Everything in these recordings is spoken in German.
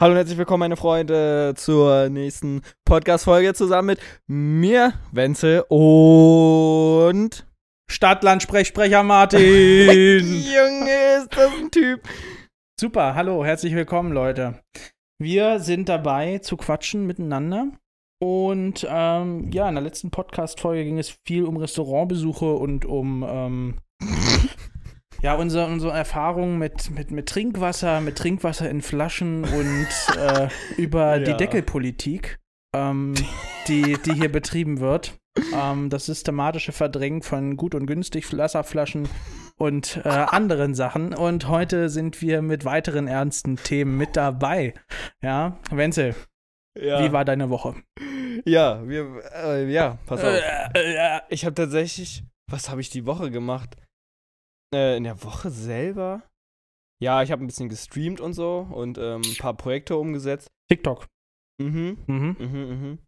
Hallo und herzlich willkommen, meine Freunde, zur nächsten Podcast-Folge zusammen mit mir, Wenzel und. Stadtland Sprechsprecher Martin. Junge, ist das ein Typ. Super, hallo, herzlich willkommen, Leute. Wir sind dabei zu quatschen miteinander. Und ähm, ja, in der letzten Podcast-Folge ging es viel um Restaurantbesuche und um ähm, ja, unsere, unsere Erfahrungen mit, mit, mit Trinkwasser, mit Trinkwasser in Flaschen und äh, über Ja. die Deckelpolitik, ähm, die, die hier betrieben wird. Ähm, das systematische Verdrängen von gut und günstig Wasserflaschen und äh, anderen Sachen. Und heute sind wir mit weiteren ernsten Themen mit dabei. Ja, Wenzel, Ja, wie war deine Woche? ja, wir, äh, ja, pass auf. Äh, äh, Ich habe tatsächlich, was habe ich die Woche gemacht? Äh, in der Woche selber? Ja, ich habe ein bisschen gestreamt und so und ähm, ein paar Projekte umgesetzt. TikTok. Mhm, Mhm. mhm, mhm.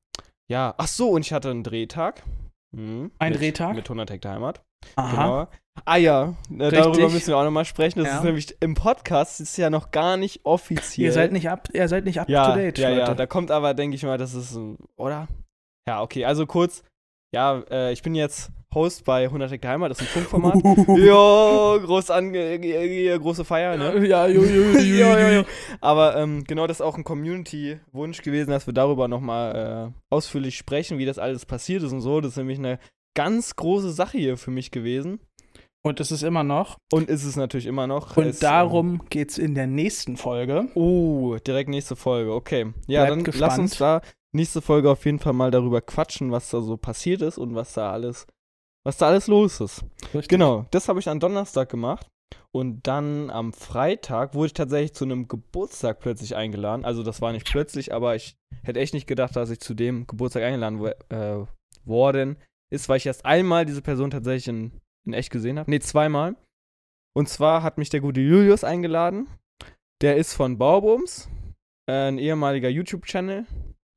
Ja, ach so, und ich hatte einen Drehtag. Mhm, Ein mit, Drehtag? Mit 100 Hektar Heimat. Aha. Genau. Ah ja, äh, darüber müssen wir auch nochmal sprechen. Das Ja. ist nämlich im Podcast ist ja noch gar nicht offiziell. Ihr seid nicht up, ihr seid nicht up ja, to date, ja, ja, Leute. da kommt aber, denke ich mal, das ist, oder? Ja, okay, also kurz, ja, äh, ich bin jetzt Host bei 100 Hektar Heimat, das ist ein Funkformat. jo, groß ange große Feier, ne? Ja, jo, jo, jo, Jo, jo, jo. Aber ähm, genau das ist auch ein Community-Wunsch gewesen, dass wir darüber nochmal äh, ausführlich sprechen, wie das alles passiert ist und so. Das ist nämlich eine ganz große Sache hier für mich gewesen. Und es ist immer noch. Und ist es natürlich immer noch. Und Es, ähm, darum geht's in der nächsten Folge. Oh, direkt nächste Folge, okay. Ja, Bleibt dann gespannt. lass uns da nächste Folge auf jeden Fall mal darüber quatschen, was da so passiert ist und was da alles, was da alles los ist. Richtig. Genau, das habe ich am Donnerstag gemacht. Und dann am Freitag wurde ich tatsächlich zu einem Geburtstag plötzlich eingeladen. Also das war nicht plötzlich, aber ich hätte echt nicht gedacht, dass ich zu dem Geburtstag eingeladen wo, äh, worden ist, weil ich erst einmal diese Person tatsächlich in, in echt gesehen habe. Nee, zweimal. Und zwar hat mich der gute Julius eingeladen. Der ist von Baubums, äh, ein ehemaliger YouTube-Channel,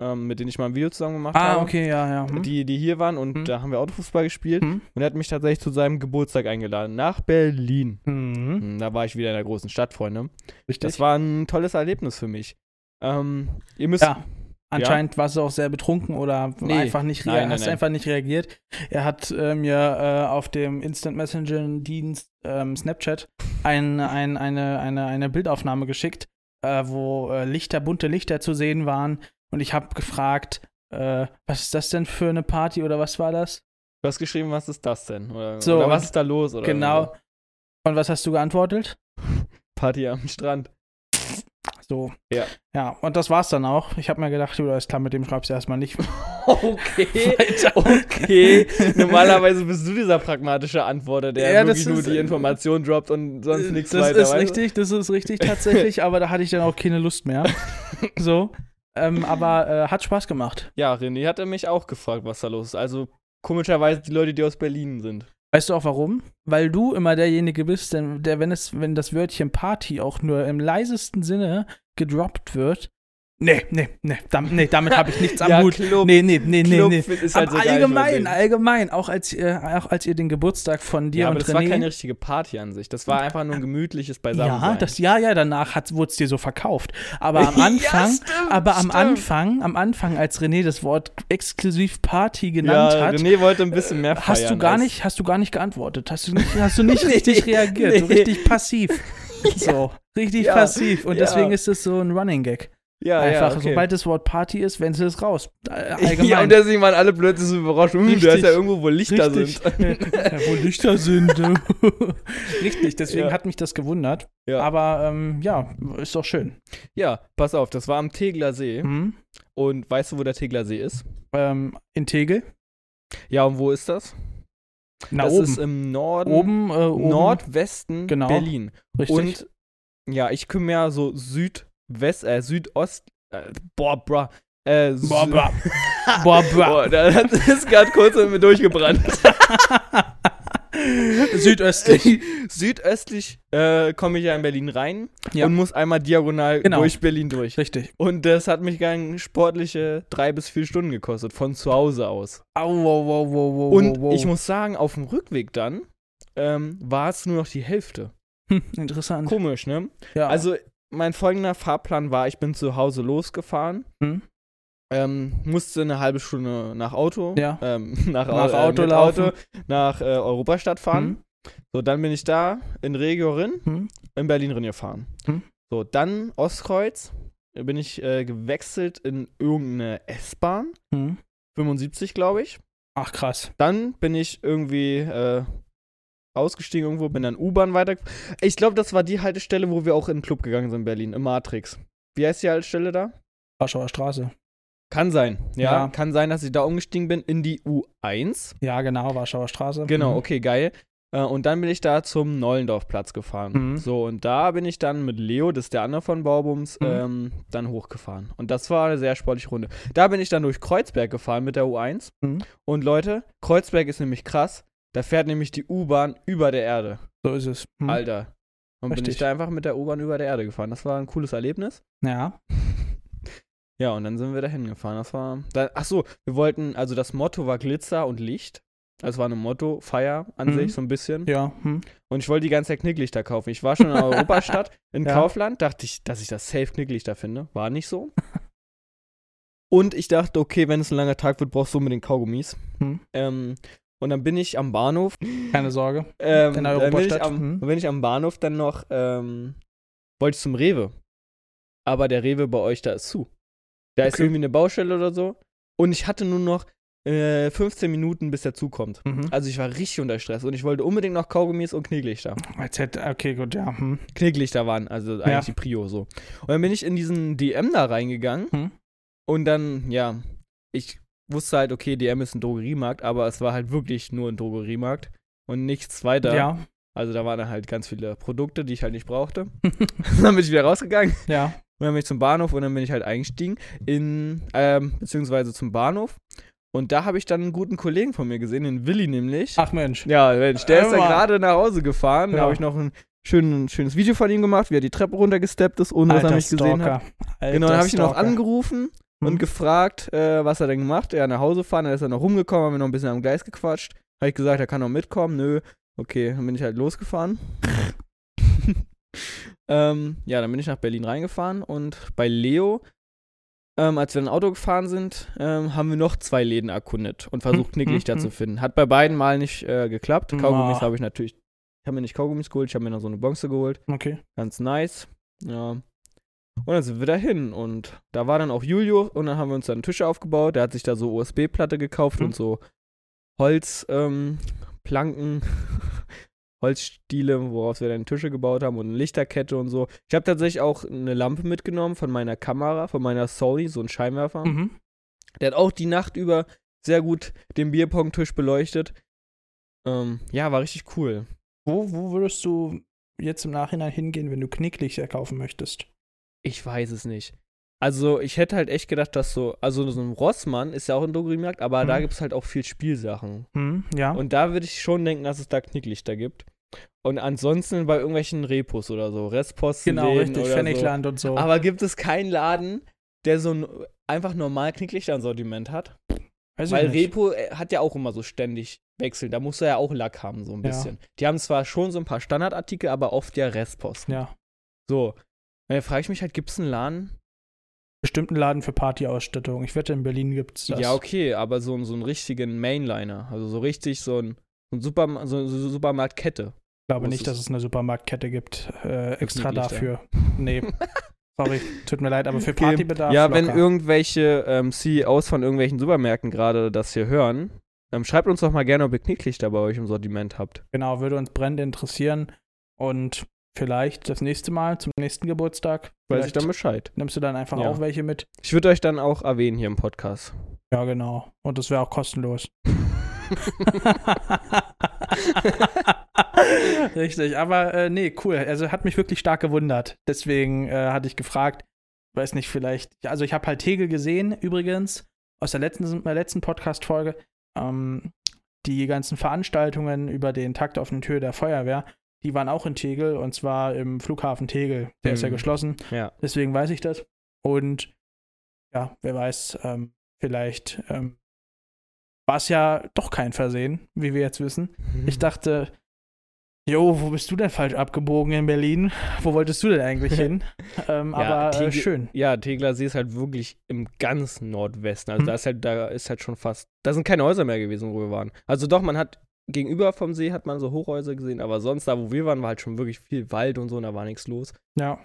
ähm, mit dem ich mal ein Video zusammen gemacht Ah, habe. okay, ja, ja. Hm? Die, die hier waren und Hm. da haben wir Autofußball gespielt. Hm? Und er hat mich tatsächlich zu seinem Geburtstag eingeladen, nach Berlin. Mhm. Hm, Da war ich wieder in der großen Stadt, Freunde. Richtig. Das war ein tolles Erlebnis für mich. Ähm, ihr müsst. ja. Anscheinend warst du auch sehr betrunken oder Nee. einfach nicht, Nein, nein, hast nein. einfach nicht reagiert. Er hat äh, mir äh, auf dem Instant Messenger Dienst ähm, Snapchat ein, ein, eine, eine, eine Bildaufnahme geschickt, äh, wo äh, Lichter, bunte Lichter zu sehen waren. Und ich habe gefragt, äh, was ist das denn für eine Party oder was war das? Du hast geschrieben, was ist das denn? Oder, So, oder was ist da los? Oder genau. Und was hast du geantwortet? Party am Strand. So. Ja. Ja, und das war's dann auch. Ich habe mir gedacht, du, alles klar, mit dem schreibst du erstmal nicht. Okay. Okay. Normalerweise bist du dieser pragmatische Antworter, der Ja, wirklich das nur ist- die Information droppt und sonst nichts das weiter. ist weißt du? richtig, das ist richtig tatsächlich, aber da hatte ich dann auch keine Lust mehr. so. Ähm, aber äh, hat Spaß gemacht. Ja, René hatte mich auch gefragt, was da los ist. Also komischerweise die Leute, die aus Berlin sind. Weißt du auch warum? Weil du immer derjenige bist, der, der wenn, es, wenn das Wörtchen Party auch nur im leisesten Sinne gedroppt wird. Nee, nee, nee, damit, nee, damit habe ich nichts am ja, Hut. Club, Nee, nee, nee, nee, Club nee. ist halt Aber so allgemein, allgemein, auch als, ihr, auch als ihr den Geburtstag von dir Ja, aber und das war René keine richtige Party an sich. Das war einfach nur ein gemütliches Beisammensein. Ja, das, ja, ja, danach wurde es dir so verkauft. Aber am Anfang, ja, stimmt, aber am stimmt. Anfang, am Anfang, als René das Wort exklusiv Party genannt ja, hat, René wollte ein bisschen mehr feiern. hast du gar nicht, hast du gar nicht geantwortet. Hast du nicht, hast du nicht richtig reagiert. So nee. richtig passiv. So, richtig Ja, passiv. Und ja. deswegen ist es so ein Running Gag. Ja, Einfach, ja, okay. sobald das Wort Party ist, wenn es raus. Äh, allgemein. Ja, und deswegen waren alle plötzlich so überrascht. Hm, da ist ja irgendwo, wo Lichter Richtig. sind. ja, wo Lichter sind. Richtig, deswegen Ja. hat mich das gewundert. Ja. Aber ähm, ja, ist doch schön. ja, pass auf, das war am Tegler See. Mhm. Und weißt du, wo der Tegler See ist? Ähm, in Tegel. Ja, und wo ist das? Na, das oben. ist im Norden, oben, äh, oben. Nordwesten Genau. Berlin. Richtig. Und ja, ich kümmere ja so Südwest, äh, Südost, äh, boah, bra, äh, Boah, bra. Boah, bra. Boah, da es gerade kurz mit mir durchgebrannt. Südöstlich. Südöstlich äh, komme ich ja in Berlin rein Ja. und muss einmal diagonal Genau. durch Berlin durch. Richtig. Und das hat mich gang sportliche drei bis vier Stunden gekostet, von zu Hause aus. Au, wow, wow, wow, wow, Und wow. ich muss sagen, auf dem Rückweg dann ähm, war es nur noch die Hälfte. Hm, interessant. Komisch, ne? Ja. Also mein folgender Fahrplan war, ich bin zu Hause losgefahren. Hm? Ähm, musste eine halbe Stunde nach Auto, Ja. ähm, nach, Nach äh, Auto. Auto nach äh, Europastadt fahren. So, dann bin ich da in Regio Rin, Hm? in Berlin Rin gefahren. Hm. So, dann Ostkreuz, da bin ich äh, gewechselt in irgendeine S-Bahn, Hm? 75 glaube ich. Ach, krass. Dann bin ich irgendwie äh, ausgestiegen irgendwo, bin dann U-Bahn weiter. Ich glaube, das war die Haltestelle, wo wir auch in den Club gegangen sind in Berlin, im Matrix. Wie heißt die Haltestelle da? Warschauer Straße. Kann sein, ja, Ja. Kann sein, dass ich da umgestiegen bin in die U1. Ja, genau, Warschauer Straße. Genau, Mhm. okay, geil. Äh, und dann bin ich da zum Neulendorfplatz gefahren. Mhm. So, und da bin ich dann mit Leo, das ist der andere von Baubums, Mhm. ähm, dann hochgefahren. Und das war eine sehr sportliche Runde. Da bin ich dann durch Kreuzberg gefahren mit der U1. Mhm. Und Leute, Kreuzberg ist nämlich krass. Da fährt nämlich die U-Bahn über der Erde. So ist es. Hm? Alter. Und bin ich Richtig. da einfach mit der U-Bahn über der Erde gefahren. Das war ein cooles Erlebnis. Ja. Ja, und dann sind wir da hingefahren. Das war. Da, ach so, wir wollten, also das Motto war Glitzer und Licht. Also war ein Motto, Feier an Mhm. sich, so ein bisschen. Ja. Hm? Und ich wollte die ganze Zeit Knicklichter kaufen. Ich war schon in Europastadt, in Ja. Kaufland, dachte ich, dass ich das safe Knicklichter finde. War nicht so. und ich dachte, okay, wenn es ein langer Tag wird, brauchst du unbedingt Kaugummis. Hm? Ähm, und dann bin ich am Bahnhof. Keine Sorge. Ähm, In dann bin ich, am, hm. bin ich am Bahnhof dann noch, ähm, wollte ich zum Rewe. Aber der Rewe bei euch, da ist zu. Da ist Okay. irgendwie eine Baustelle oder so. Und ich hatte nur noch äh, 15 Minuten, bis der zukommt. Mhm. Also ich war richtig unter Stress und ich wollte unbedingt noch Kaugummis und Knicklichter. Als hätte, okay, gut, ja. Hm. Knicklichter waren, also eigentlich Ja. die Prio so. Und dann bin ich in diesen DM da reingegangen Hm. und dann, ja, ich wusste halt, okay, DM ist ein Drogeriemarkt, aber es war halt wirklich nur ein Drogeriemarkt und nichts weiter. Ja. Also da waren dann halt ganz viele Produkte, die ich halt nicht brauchte. dann bin ich wieder rausgegangen ja. und dann bin ich zum Bahnhof und dann bin ich halt eingestiegen in, ähm, beziehungsweise zum Bahnhof. Und da habe ich dann einen guten Kollegen von mir gesehen, den Willi nämlich. Ach Mensch. Ja, Mensch, der ist da Immer. gerade nach Hause gefahren. Da Ja. habe ich noch ein schön, schönes Video von ihm gemacht, wie er die Treppe runtergesteppt ist, ohne dass er mich gesehen hat. Alter Genau, dann habe ich ihn noch Stalker. Angerufen und gefragt, äh, was er denn gemacht. Er nach Hause fahren, dann ist er noch rumgekommen, haben wir noch ein bisschen am Gleis gequatscht. Habe ich gesagt, er kann noch mitkommen. Nö, okay, dann bin ich halt losgefahren. ähm, ja, dann bin ich nach Berlin reingefahren und bei Leo, ähm, als wir in ein Auto gefahren sind, ähm, haben wir noch zwei Läden erkundet und versucht, Knicklichter zu hm. finden. Hat bei beiden Mal nicht äh, geklappt. Kaugummis habe ich natürlich, ich habe mir nicht Kaugummis geholt, ich habe mir noch so eine Bonze geholt. Okay. Ganz nice. Ja. Und dann sind wir dahin und da war dann auch Julio und dann haben wir uns dann Tische aufgebaut. Der hat sich da so USB-Platte gekauft Mhm. und so Holzplanken, ähm, Holzstiele, woraus wir dann Tische gebaut haben und eine Lichterkette und so. Ich habe tatsächlich auch eine Lampe mitgenommen von meiner Kamera, von meiner Sony, so ein Scheinwerfer. Mhm. Der hat auch die Nacht über sehr gut den Bierpong-Tisch beleuchtet. Ähm, ja, war richtig cool. Wo, wo würdest du jetzt im Nachhinein hingehen, wenn du Knicklichter kaufen möchtest? Ich weiß es nicht. Also, ich hätte halt echt gedacht, dass so, also so ein Rossmann ist ja auch ein Drogeriemarkt, aber da Mhm. gibt es halt auch viel Spielsachen. Hm, ja. Und da würde ich schon denken, dass es da Knicklichter gibt. Und ansonsten bei irgendwelchen Repos oder so, Restposten. genau, richtig. Oder Pfennigland und so. so. Aber gibt es keinen Laden, der so ein einfach normal Knicklichter im Sortiment hat? Weiß Weil. Repo äh, hat ja auch immer so ständig Wechsel. Da musst du ja auch Lack haben, so ein Ja. bisschen. Die haben zwar schon so ein paar Standardartikel, aber oft ja Restposten. Ja. So. Da frage ich mich halt, gibt es einen Laden, Bestimmten Laden für Partyausstattung. Ich wette, in Berlin gibt's das. Ja, okay, aber so, so einen richtigen Mainliner. Also so richtig so ein, so ein Superma so, so Supermarktkette. Ich glaube nicht, dass es eine Supermarktkette gibt, äh, extra dafür. Nee. Sorry, tut mir leid, aber für. Partybedarf. Ja, wenn locker. irgendwelche ähm, CEOs von irgendwelchen Supermärkten gerade das hier hören, ähm, schreibt uns doch mal gerne, ob ihr Knicklichter bei euch im Sortiment habt. Genau, würde uns brennend interessieren. Und vielleicht das nächste Mal, zum nächsten Geburtstag, Weiß ich dann Bescheid. nimmst du dann einfach Ja. auch welche mit. Ich würde euch dann auch erwähnen hier im Podcast. Ja, genau. Und das wäre auch kostenlos. Richtig, aber äh, nee, cool. Also hat mich wirklich stark gewundert. Deswegen äh, hatte ich gefragt, weiß nicht, vielleicht, also ich habe halt Tegel gesehen, übrigens, aus der letzten, der letzten Podcast-Folge, ähm, die ganzen Veranstaltungen über den Takt auf den Tür der Feuerwehr, die waren auch in Tegel und zwar im Flughafen Tegel. Der ist ja Mhm. geschlossen, Ja. deswegen weiß ich das. Und ja, wer weiß, ähm, vielleicht ähm, war es ja doch kein Versehen, wie wir jetzt wissen. Ich dachte, Jo, wo bist du denn falsch abgebogen in Berlin? Wo wolltest du denn eigentlich hin? ähm, Ja, aber äh, Tegel- schön. Ja, Tegler See ist halt wirklich im ganz Nordwesten. Also Hm. da ist halt, da ist halt schon fast. Da sind keine Häuser mehr gewesen, wo wir waren. Also doch, man hat gegenüber vom See hat man so Hochhäuser gesehen, aber sonst da, wo wir waren, war halt schon wirklich viel Wald und so und da war nichts los. Ja.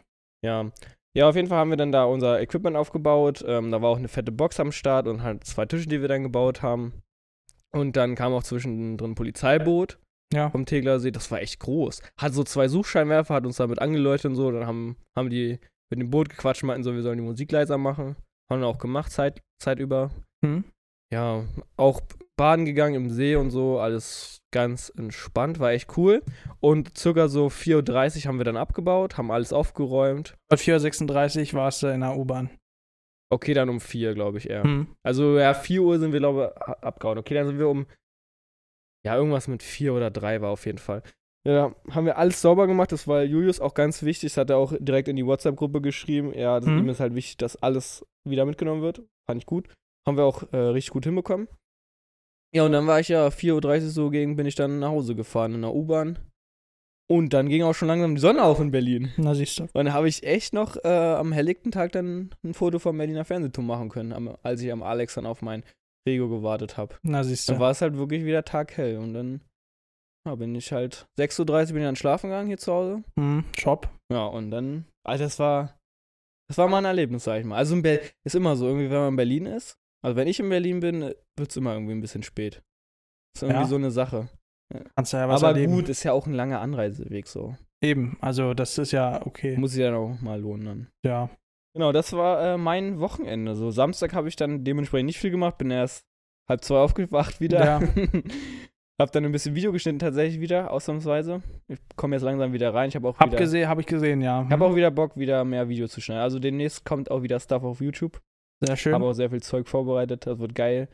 Ja. Ja, auf jeden Fall haben wir dann da unser Equipment aufgebaut. Ähm, da war auch eine fette Box am Start und halt zwei Tische, die wir dann gebaut haben. Und dann kam auch zwischendrin ein Polizeiboot Ja. vom Tegler See. Das war echt groß. Hat so zwei Suchscheinwerfer, hat uns damit angeläutet und so. Dann haben, haben die mit dem Boot gequatscht, meinten so, wir sollen die Musik leiser machen. Haben wir auch gemacht, Zeit, Zeit über. Hm? Ja, auch baden gegangen im See und so, alles ganz entspannt, war echt cool. Und circa so 4.30 Uhr haben wir dann abgebaut, haben alles aufgeräumt. Und 4.36 Uhr warst du in der U-Bahn. Okay, dann um 4, glaube ich eher. Hm. Also ja, 4 Uhr sind wir, glaube ich, abgehauen. Okay, dann sind wir um, ja, irgendwas mit 4 oder 3 war auf jeden Fall. Ja, haben wir alles sauber gemacht. Das war Julius auch ganz wichtig. Das hat er auch direkt in die WhatsApp-Gruppe geschrieben. Ja, das, Mhm. ihm ist halt wichtig, dass alles wieder mitgenommen wird. Fand ich gut. Haben wir auch äh, richtig gut hinbekommen. Ja, und dann war ich ja 4.30 Uhr so gegen, bin ich dann nach Hause gefahren in der U-Bahn. Und dann ging auch schon langsam die Sonne auf in Berlin. Na, siehst du. Und dann habe ich echt noch äh, am helllichten Tag dann ein Foto vom Berliner Fernsehturm machen können, am, als ich am Alex dann auf mein Rego gewartet habe. Na, siehst Dann du. war es halt wirklich wieder taghell. Und dann ja, bin ich halt 6.30 Uhr bin ich dann schlafen gegangen hier zu Hause. Hm. Job. Ja, und dann, Alter, das war, das war mal ein Erlebnis, sag ich mal. Also ist immer so, irgendwie, wenn man in Berlin ist, also wenn ich in Berlin bin, wird es immer irgendwie ein bisschen spät. Ist irgendwie Ja. so eine Sache. Kannst du ja was Aber erleben. gut, ist ja auch ein langer Anreiseweg so. Eben. Also, das ist ja okay. Muss sich dann auch mal lohnen dann. Ja. Genau, das war äh, mein Wochenende. So Samstag habe ich dann dementsprechend nicht viel gemacht, bin erst halb zwei aufgewacht wieder. Ja. hab dann ein bisschen Video geschnitten tatsächlich wieder, ausnahmsweise. Ich komme jetzt langsam wieder rein. Ich habe auch Hab wieder, gesehen, hab ich gesehen, ja. ich hab auch wieder Bock, wieder mehr Videos zu schneiden. Also demnächst kommt auch wieder Stuff auf YouTube. Sehr schön. Habe auch sehr viel Zeug vorbereitet. Das wird geil.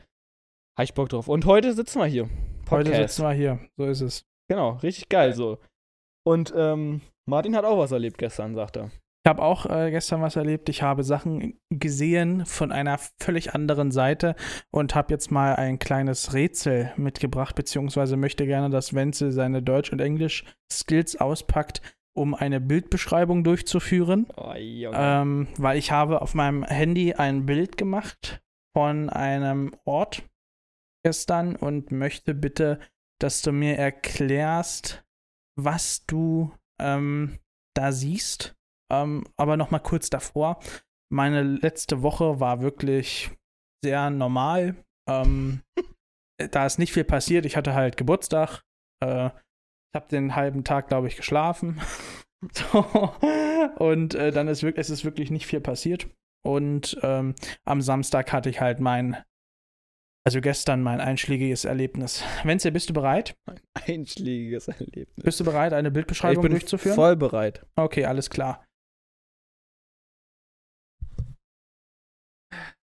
Habe ich Bock drauf. Und heute sitzen wir hier. Heute Podcast. sitzen wir hier. So ist es. Genau, richtig geil so. Und ähm, Martin hat auch was erlebt gestern, sagt er. Ich habe auch äh, gestern was erlebt. Ich habe Sachen gesehen von einer völlig anderen Seite und habe jetzt mal ein kleines Rätsel mitgebracht, beziehungsweise möchte gerne, dass Wenzel seine Deutsch- und Englisch-Skills auspackt, um eine Bildbeschreibung durchzuführen. Oh. Ähm, weil ich habe auf meinem Handy ein Bild gemacht von einem Ort gestern und möchte bitte, dass du mir erklärst, was du ähm, da siehst. Ähm, aber noch mal kurz davor. Meine letzte Woche war wirklich sehr normal. Ähm, da ist nicht viel passiert. Ich hatte halt Geburtstag. Äh, habe den halben Tag, glaube ich, geschlafen. so. Und äh, dann ist wirklich, es ist wirklich nicht viel passiert. Und ähm, am Samstag hatte ich halt mein, also gestern mein einschlägiges Erlebnis. Wenzel, bist du bereit? Einschlägiges Erlebnis. Bist du bereit, eine ich Bildbeschreibung bin durchzuführen? voll bereit. Okay, alles klar.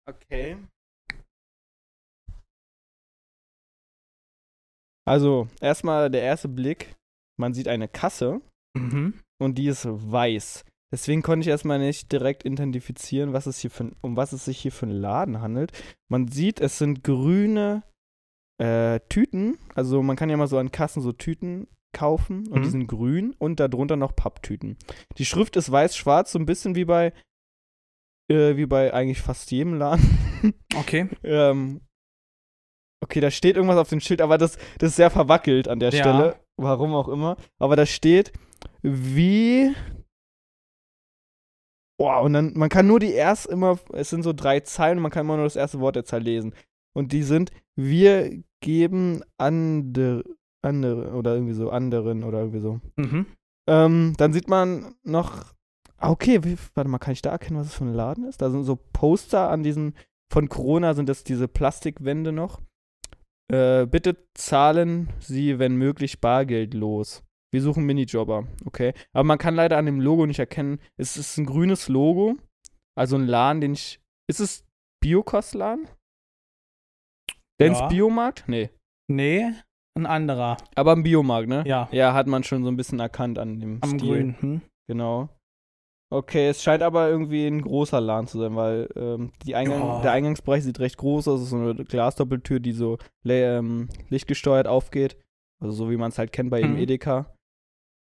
Okay. Also, erstmal der erste Blick. Man sieht eine Kasse Mhm. und die ist weiß. Deswegen konnte ich erstmal nicht direkt identifizieren, was es hier für, um was es sich hier für einen Laden handelt. Man sieht, es sind grüne äh, Tüten. Also man kann ja mal so an Kassen so Tüten kaufen und Mhm. die sind grün und darunter noch Papptüten. Die Schrift ist weiß-schwarz, so ein bisschen wie bei äh, wie bei eigentlich fast jedem Laden. Okay. ähm, okay, da steht irgendwas auf dem Schild, aber das, das ist sehr verwackelt an der Ja. Stelle. Warum auch immer. Aber da steht, wie. Boah, und dann, man kann nur die erst immer, es sind so drei Zeilen man kann immer nur das erste Wort der Zahl lesen. Und die sind, wir geben andere, andere, oder irgendwie so, anderen oder irgendwie so. Mhm. Ähm, dann sieht man noch, ah, okay, wie, warte mal, kann ich da erkennen, was es für ein Laden ist? Da sind so Poster an diesen, von Corona sind das diese Plastikwände noch. Äh, bitte zahlen Sie, wenn möglich, bargeldlos. Wir suchen Minijobber, okay. Aber man kann leider an dem Logo nicht erkennen, es ist ein grünes Logo, also ein Laden, den ich, ist es Biokostladen? Dens Ja. Biomarkt? Nee. Nee, ein anderer. Aber ein Biomarkt, ne? Ja. Ja, hat man schon so ein bisschen erkannt an dem Am Stil. Grün. Hm? Genau. Okay, es scheint aber irgendwie ein großer Laden zu sein, weil ähm, die Eingang, Ja. der Eingangsbereich sieht recht groß aus. Es ist so eine Glasdoppeltür, die so ähm, lichtgesteuert aufgeht. Also so wie man es halt kennt bei jedem Mhm. Edeka.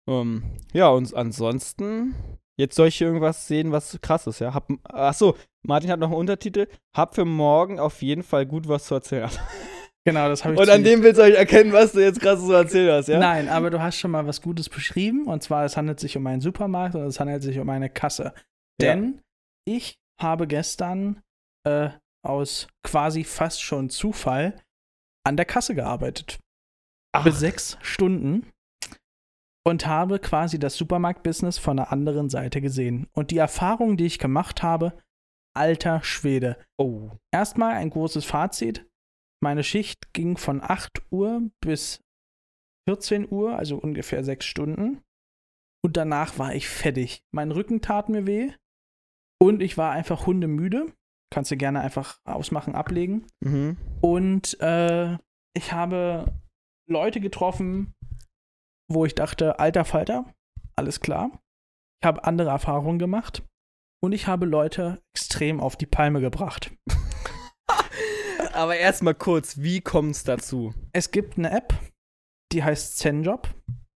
Ähm, ja, und ansonsten, jetzt soll ich hier irgendwas sehen, was krass ist, ja? Hab, achso, Martin hat noch einen Untertitel. Hab für morgen auf jeden Fall gut was zu erzählen. Genau, das habe ich Und an dem willst du euch erkennen, was du jetzt krass zu erzählen hast, ja? Nein, aber du hast schon mal was Gutes beschrieben. Und zwar, es handelt sich um einen Supermarkt und es handelt sich um eine Kasse. Ja. Denn ich habe gestern äh, aus quasi fast schon Zufall an der Kasse gearbeitet. Ach. Für sechs Stunden. Und habe quasi das Supermarkt-Business von der anderen Seite gesehen. Und die Erfahrung, die ich gemacht habe, alter Schwede. Oh. Erstmal ein großes Fazit. Meine Schicht ging von 8 Uhr bis 14 Uhr, also ungefähr sechs Stunden. Und danach war ich fertig. Mein Rücken tat mir weh. Und ich war einfach hundemüde. Kannst du gerne einfach ausmachen, ablegen. Mhm. Und äh, ich habe Leute getroffen, wo ich dachte, alter Falter, alles klar. Ich habe andere Erfahrungen gemacht. Und ich habe Leute extrem auf die Palme gebracht. Aber erstmal kurz, wie kommt es dazu? Es gibt eine App, die heißt ZenJob.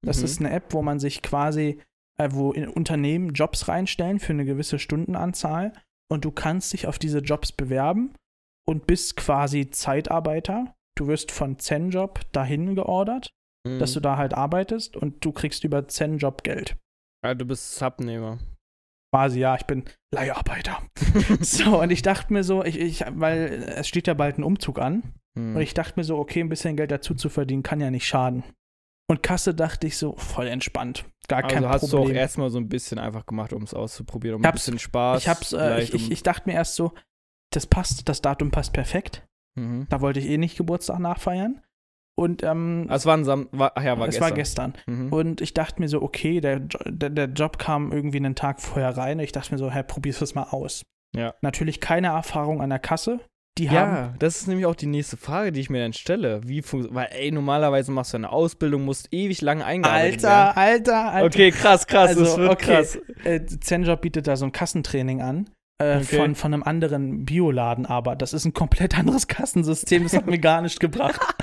Das Mhm. ist eine App, wo man sich quasi, äh, wo in Unternehmen Jobs reinstellen für eine gewisse Stundenanzahl und du kannst dich auf diese Jobs bewerben und bist quasi Zeitarbeiter. Du wirst von ZenJob dahin geordert, Mhm. dass du da halt arbeitest und du kriegst über ZenJob Geld. ja, du bist Subnehmer. Quasi, ja, ich bin Leiharbeiter. so, und ich dachte mir so, ich, ich, weil es steht ja bald ein Umzug an. Mhm. Und ich dachte mir so, okay, ein bisschen Geld dazu zu verdienen, kann ja nicht schaden. Und Kasse dachte ich so, voll entspannt. Gar kein also hast du auch Problem. erstmal so ein bisschen einfach gemacht, um es auszuprobieren, um Ich ein bisschen Spaß. ich, hab's, äh, ich, ich, ich dachte mir erst so, das passt, das Datum passt perfekt. Mhm. Da wollte ich eh nicht Geburtstag nachfeiern. Und ähm, Ah, Es war ein Sam war, ach ja, war es gestern. war gestern. Mhm. Und ich dachte mir so, okay, der, der, der Job kam irgendwie einen Tag vorher rein. Und ich dachte mir so, hey, probier's das mal aus. Ja. Natürlich keine Erfahrung an der Kasse. Die haben Ja, das ist nämlich auch die nächste Frage, die ich mir dann stelle. Wie weil ey, normalerweise machst du eine Ausbildung, musst ewig lange eingearbeitet Alter, Alter, Alter. Okay, krass, krass, Also, das wird okay. krass. äh, Zenjob bietet da so ein Kassentraining an. Äh, Okay. von, von einem anderen Bioladen, aber das ist ein komplett anderes Kassensystem, das hat mir gar nicht gebracht.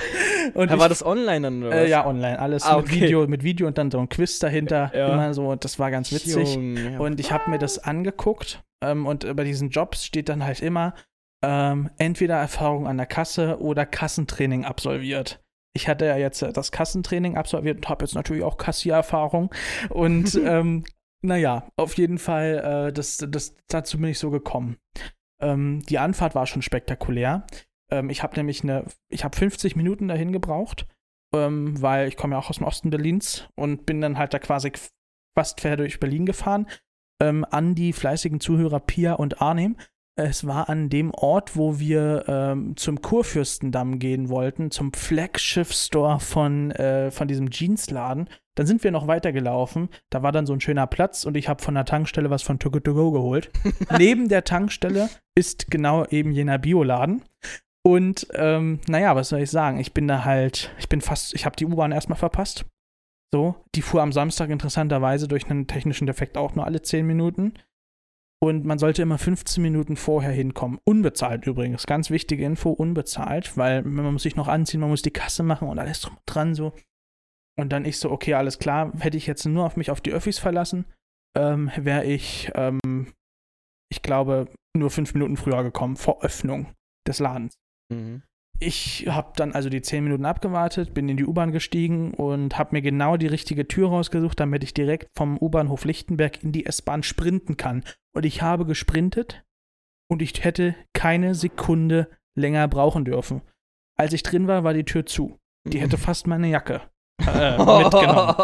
Und ich, war das online dann oder äh, was? ja, online, alles Ah, mit, okay. Video, mit Video und dann so ein Quiz dahinter, Ja. immer so, das war ganz witzig. Junge. Und ich habe mir das angeguckt ähm, und bei diesen Jobs steht dann halt immer ähm, entweder Erfahrung an der Kasse oder Kassentraining absolviert. Ich hatte ja jetzt äh, das Kassentraining absolviert und habe jetzt natürlich auch Kassiererfahrung. Und ähm, naja, auf jeden Fall, äh, das, das, dazu bin ich so gekommen. Ähm, die Anfahrt war schon spektakulär. Ähm, ich habe nämlich eine, ich habe 50 Minuten dahin gebraucht, ähm, weil ich komme ja auch aus dem Osten Berlins und bin dann halt da quasi fast quer durch Berlin gefahren. Ähm, an die fleißigen Zuhörer Pia und Arnim. Es war an dem Ort, wo wir ähm, zum Kurfürstendamm gehen wollten, zum Flagship-Store von, äh, von diesem Jeansladen. Dann sind wir noch weitergelaufen. Da war dann so ein schöner Platz und ich habe von der Tankstelle was von Toko to go geholt. Neben der Tankstelle ist genau eben jener Bioladen. Und ähm, naja, was soll ich sagen? Ich bin da halt, ich bin fast, ich habe die U-Bahn erstmal verpasst. So, die fuhr am Samstag interessanterweise durch einen technischen Defekt auch nur alle 10 Minuten. Und man sollte immer 15 Minuten vorher hinkommen. Unbezahlt übrigens. Ganz wichtige Info, unbezahlt, weil man muss sich noch anziehen, man muss die Kasse machen und alles drum dran so. Und dann ich so, okay, alles klar, hätte ich jetzt nur auf mich auf die Öffis verlassen, ähm, wäre ich, ähm, ich glaube, nur fünf Minuten früher gekommen, vor Öffnung des Ladens. Mhm. Ich habe dann also die 10 Minuten abgewartet, bin in die U-Bahn gestiegen und habe mir genau die richtige Tür rausgesucht, damit ich direkt vom U-Bahnhof Lichtenberg in die S-Bahn sprinten kann. Und ich habe gesprintet und ich hätte keine Sekunde länger brauchen dürfen. Als ich drin war, war die Tür zu. Die hätte fast meine Jacke äh, mitgenommen.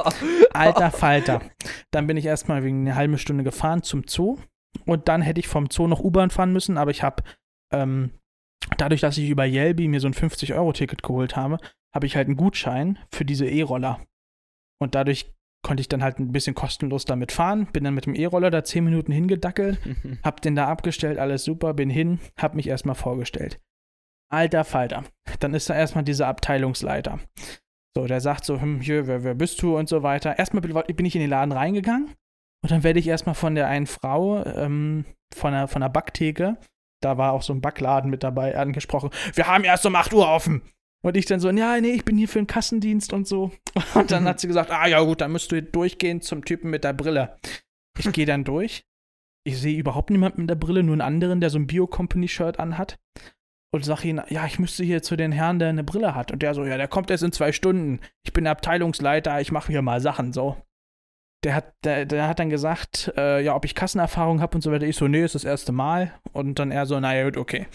Alter Falter. Dann bin ich erstmal wegen einer halben Stunde gefahren zum Zoo und dann hätte ich vom Zoo noch U-Bahn fahren müssen, aber ich habe ähm, dadurch, dass ich über Yelby mir so ein 50-Euro-Ticket geholt habe, habe ich halt einen Gutschein für diese E-Roller. Und dadurch konnte ich dann halt ein bisschen kostenlos damit fahren, bin dann mit dem E-Roller da 10 Minuten hingedackelt, hab den da abgestellt, alles super, bin hin, hab mich erstmal vorgestellt. Alter Falter. Dann ist da erstmal dieser Abteilungsleiter. So, der sagt so, hm, hier, wer, wer bist du und so weiter. Erstmal bin bin ich in den Laden reingegangen und dann werde ich erstmal von der einen Frau ähm, von, der, von der Backtheke, da war auch so ein Backladen mit dabei, angesprochen. Wir haben erst um 8 Uhr offen. Und ich dann so, ja, nee, ich bin hier für den Kassendienst und so. Und dann hat sie gesagt, ah ja gut, dann müsst du durchgehen zum Typen mit der Brille. Ich gehe dann durch. Ich sehe überhaupt niemanden mit der Brille, nur einen anderen, der so ein Bio-Company-Shirt anhat. Und sage ihn, ja, ich müsste hier zu den Herrn, der eine Brille hat. Und der so, ja, der kommt erst in zwei Stunden. Ich bin Abteilungsleiter, ich mache hier mal Sachen so der hat, der, der hat dann gesagt, äh, ja, ob ich Kassenerfahrung habe und so weiter. Ich so, nee, ist das erste Mal. Und dann er so, naja, gut, okay.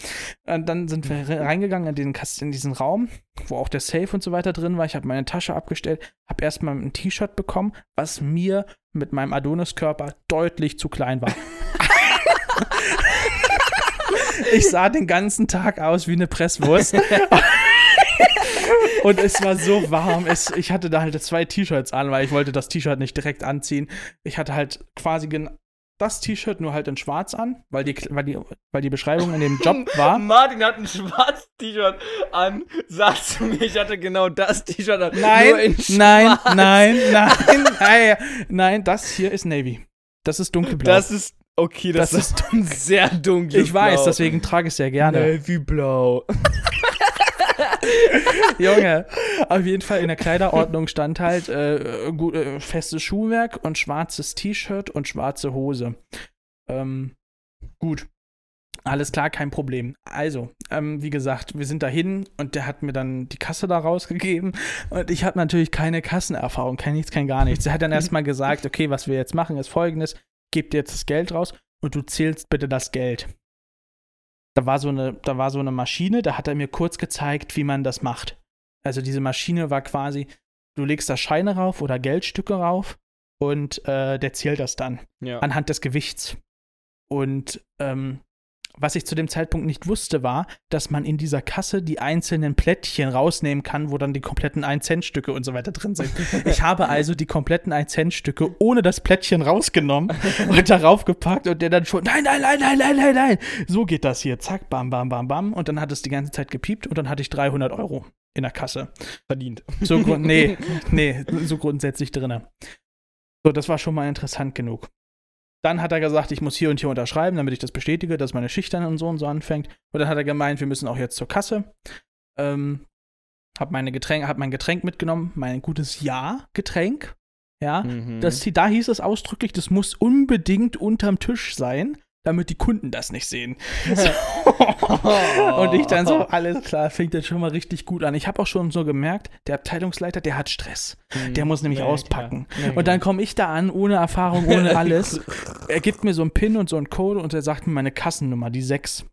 Und dann sind wir reingegangen in, den Kasten, in diesen Raum, wo auch der Safe und so weiter drin war. Ich habe meine Tasche abgestellt, habe erstmal ein T-Shirt bekommen, was mir mit meinem Adonis-Körper deutlich zu klein war. ich sah den ganzen Tag aus wie eine Presswurst. Und es war so warm. Es, ich hatte da halt zwei T-Shirts an, weil ich wollte das T-Shirt nicht direkt anziehen. Ich hatte halt quasi das T-Shirt nur halt in schwarz an, weil die, weil, die, weil die Beschreibung in dem Job war. Martin hat ein schwarzes T-Shirt an, sagst du mir, ich hatte genau das T-Shirt an. Nein, nein, nein, nein, nein, nein, das hier ist Navy. Das ist dunkelblau. Das ist, okay, das, das ist sehr dunkel. Ich weiß, deswegen trage ich es sehr gerne. Navy blau. Junge, auf jeden Fall in der Kleiderordnung stand halt äh, gut, äh, festes Schuhwerk und schwarzes T-Shirt und schwarze Hose. Ähm, gut. Alles klar, kein Problem. Also, ähm, wie gesagt, wir sind dahin und der hat mir dann die Kasse da rausgegeben und ich habe natürlich keine Kassenerfahrung, kein nichts, kein gar nichts. Er hat dann erstmal gesagt, okay, was wir jetzt machen, ist folgendes: Gebt jetzt das Geld raus und du zählst bitte das Geld da war so eine, da war so eine Maschine, da hat er mir kurz gezeigt, wie man das macht. Also diese Maschine war quasi, du legst da Scheine rauf oder Geldstücke rauf und äh, der zählt das dann ja. anhand des Gewichts. Und ähm, was ich zu dem Zeitpunkt nicht wusste, war, dass man in dieser Kasse die einzelnen Plättchen rausnehmen kann, wo dann die kompletten 1-Cent-Stücke und so weiter drin sind. Ich habe also die kompletten 1-Cent-Stücke ohne das Plättchen rausgenommen und darauf gepackt und der dann schon, nein, nein, nein, nein, nein, nein, nein. So geht das hier. Zack, bam, bam, bam, bam. Und dann hat es die ganze Zeit gepiept und dann hatte ich 300 Euro in der Kasse. Verdient. So, nee, nee, so grundsätzlich drin. So, das war schon mal interessant genug. Dann hat er gesagt, ich muss hier und hier unterschreiben, damit ich das bestätige, dass meine Schicht dann und so und so anfängt. Und dann hat er gemeint, wir müssen auch jetzt zur Kasse. Ähm, hab, meine Getränk, hab mein Getränk mitgenommen, mein gutes Ja-Getränk. Ja, mhm. das, da hieß es ausdrücklich, das muss unbedingt unterm Tisch sein damit die Kunden das nicht sehen. und ich dann so, alles klar, fängt jetzt schon mal richtig gut an. Ich habe auch schon so gemerkt, der Abteilungsleiter, der hat Stress. Mhm. Der muss nämlich ja, auspacken. Ja, und dann komme ich da an, ohne Erfahrung, ohne alles. er gibt mir so einen Pin und so einen Code und er sagt mir meine Kassennummer, die 6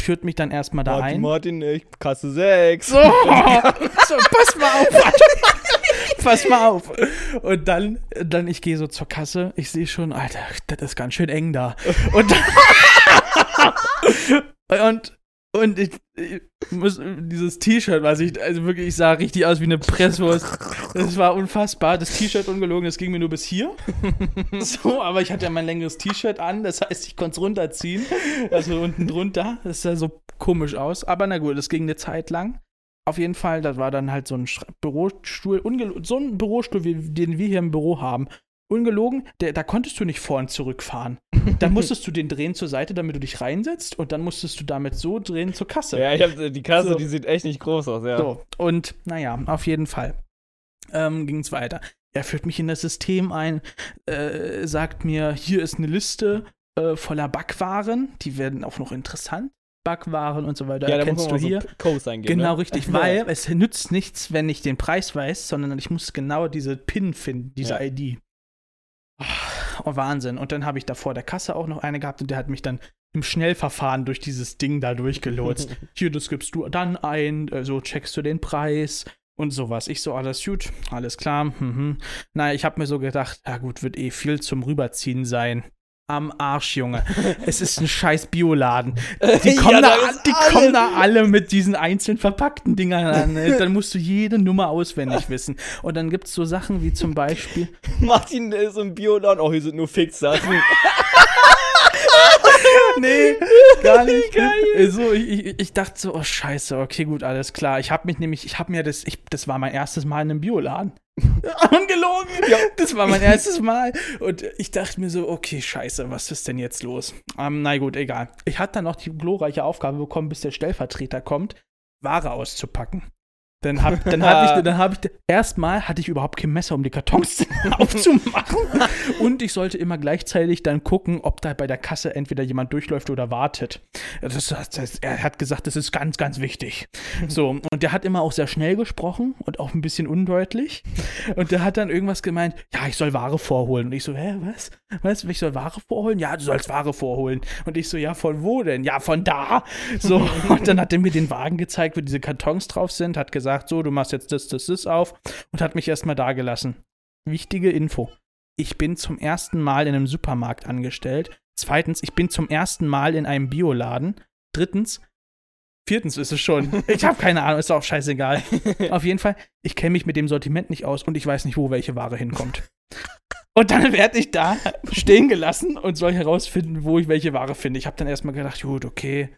führt mich dann erstmal da Martin, ein. Martin, ich Kasse 6. So, so pass mal auf. Pass mal auf. Und dann, dann ich gehe so zur Kasse, ich sehe schon, Alter, das ist ganz schön eng da. Und, und, und ich, ich muss, dieses T-Shirt, was ich, also wirklich, ich sah richtig aus wie eine Presswurst. Das war unfassbar. Das T-Shirt ungelogen, das ging mir nur bis hier. So, aber ich hatte ja mein längeres T-Shirt an, das heißt, ich konnte es runterziehen. Also unten drunter. Das sah so komisch aus. Aber na gut, das ging eine Zeit lang. Auf jeden Fall, das war dann halt so ein Bürostuhl, so ein Bürostuhl, wie, den wir hier im Büro haben. Ungelogen, der, da konntest du nicht vor und zurück fahren. dann musstest du den drehen zur Seite, damit du dich reinsetzt und dann musstest du damit so drehen zur Kasse. Ja, ich hab, die Kasse, so. die sieht echt nicht groß aus, ja. So, und naja, auf jeden Fall ähm, ging es weiter. Er führt mich in das System ein, äh, sagt mir, hier ist eine Liste äh, voller Backwaren, die werden auch noch interessant. Backwaren und so weiter ja, erkennst du hier. So eingeben, genau, ne? richtig, weil es nützt nichts, wenn ich den Preis weiß, sondern ich muss genau diese PIN finden, diese ja. ID. Oh, Wahnsinn. Und dann habe ich da vor der Kasse auch noch eine gehabt und der hat mich dann im Schnellverfahren durch dieses Ding da durchgelotst. Hier, das gibst du dann ein, so also checkst du den Preis und sowas. Ich so, alles gut, alles klar. Mhm. Naja, ich habe mir so gedacht, ja gut, wird eh viel zum Rüberziehen sein am Arsch, Junge. Es ist ein scheiß Bioladen. Die, kommen, ja, da, die kommen da alle mit diesen einzeln verpackten Dingern an. Dann musst du jede Nummer auswendig wissen. Und dann gibt es so Sachen wie zum Beispiel. Martin ist im Bioladen. Oh, hier sind nur Fixsachen. nee, gar nicht. Geil. So, ich, ich, dachte so, oh scheiße, okay, gut, alles klar. Ich habe mich nämlich, ich habe mir das, ich, das war mein erstes Mal in einem Bioladen. Ungelogen. Ja. Das war mein erstes Mal. Und ich dachte mir so, okay, scheiße, was ist denn jetzt los? Ähm, na gut, egal. Ich hatte dann noch die glorreiche Aufgabe bekommen, bis der Stellvertreter kommt, Ware auszupacken. Dann habe dann hab ich, dann hab ich, erstmal hatte ich überhaupt kein Messer, um die Kartons aufzumachen. Und ich sollte immer gleichzeitig dann gucken, ob da bei der Kasse entweder jemand durchläuft oder wartet. Das, das, er hat gesagt, das ist ganz, ganz wichtig. So, und der hat immer auch sehr schnell gesprochen und auch ein bisschen undeutlich. Und der hat dann irgendwas gemeint, ja, ich soll Ware vorholen. Und ich so, hä, was? Was? Ich soll Ware vorholen? Ja, du sollst Ware vorholen. Und ich so, ja, von wo denn? Ja, von da. So, und dann hat er mir den Wagen gezeigt, wo diese Kartons drauf sind, hat gesagt, so, du machst jetzt das, das, das auf und hat mich erstmal da gelassen. Wichtige Info. Ich bin zum ersten Mal in einem Supermarkt angestellt. Zweitens, ich bin zum ersten Mal in einem Bioladen. Drittens, viertens ist es schon. Ich habe keine Ahnung, ist auch scheißegal. Auf jeden Fall, ich kenne mich mit dem Sortiment nicht aus und ich weiß nicht, wo welche Ware hinkommt. Und dann werde ich da stehen gelassen und soll herausfinden, wo ich welche Ware finde. Ich habe dann erstmal gedacht, gut, okay.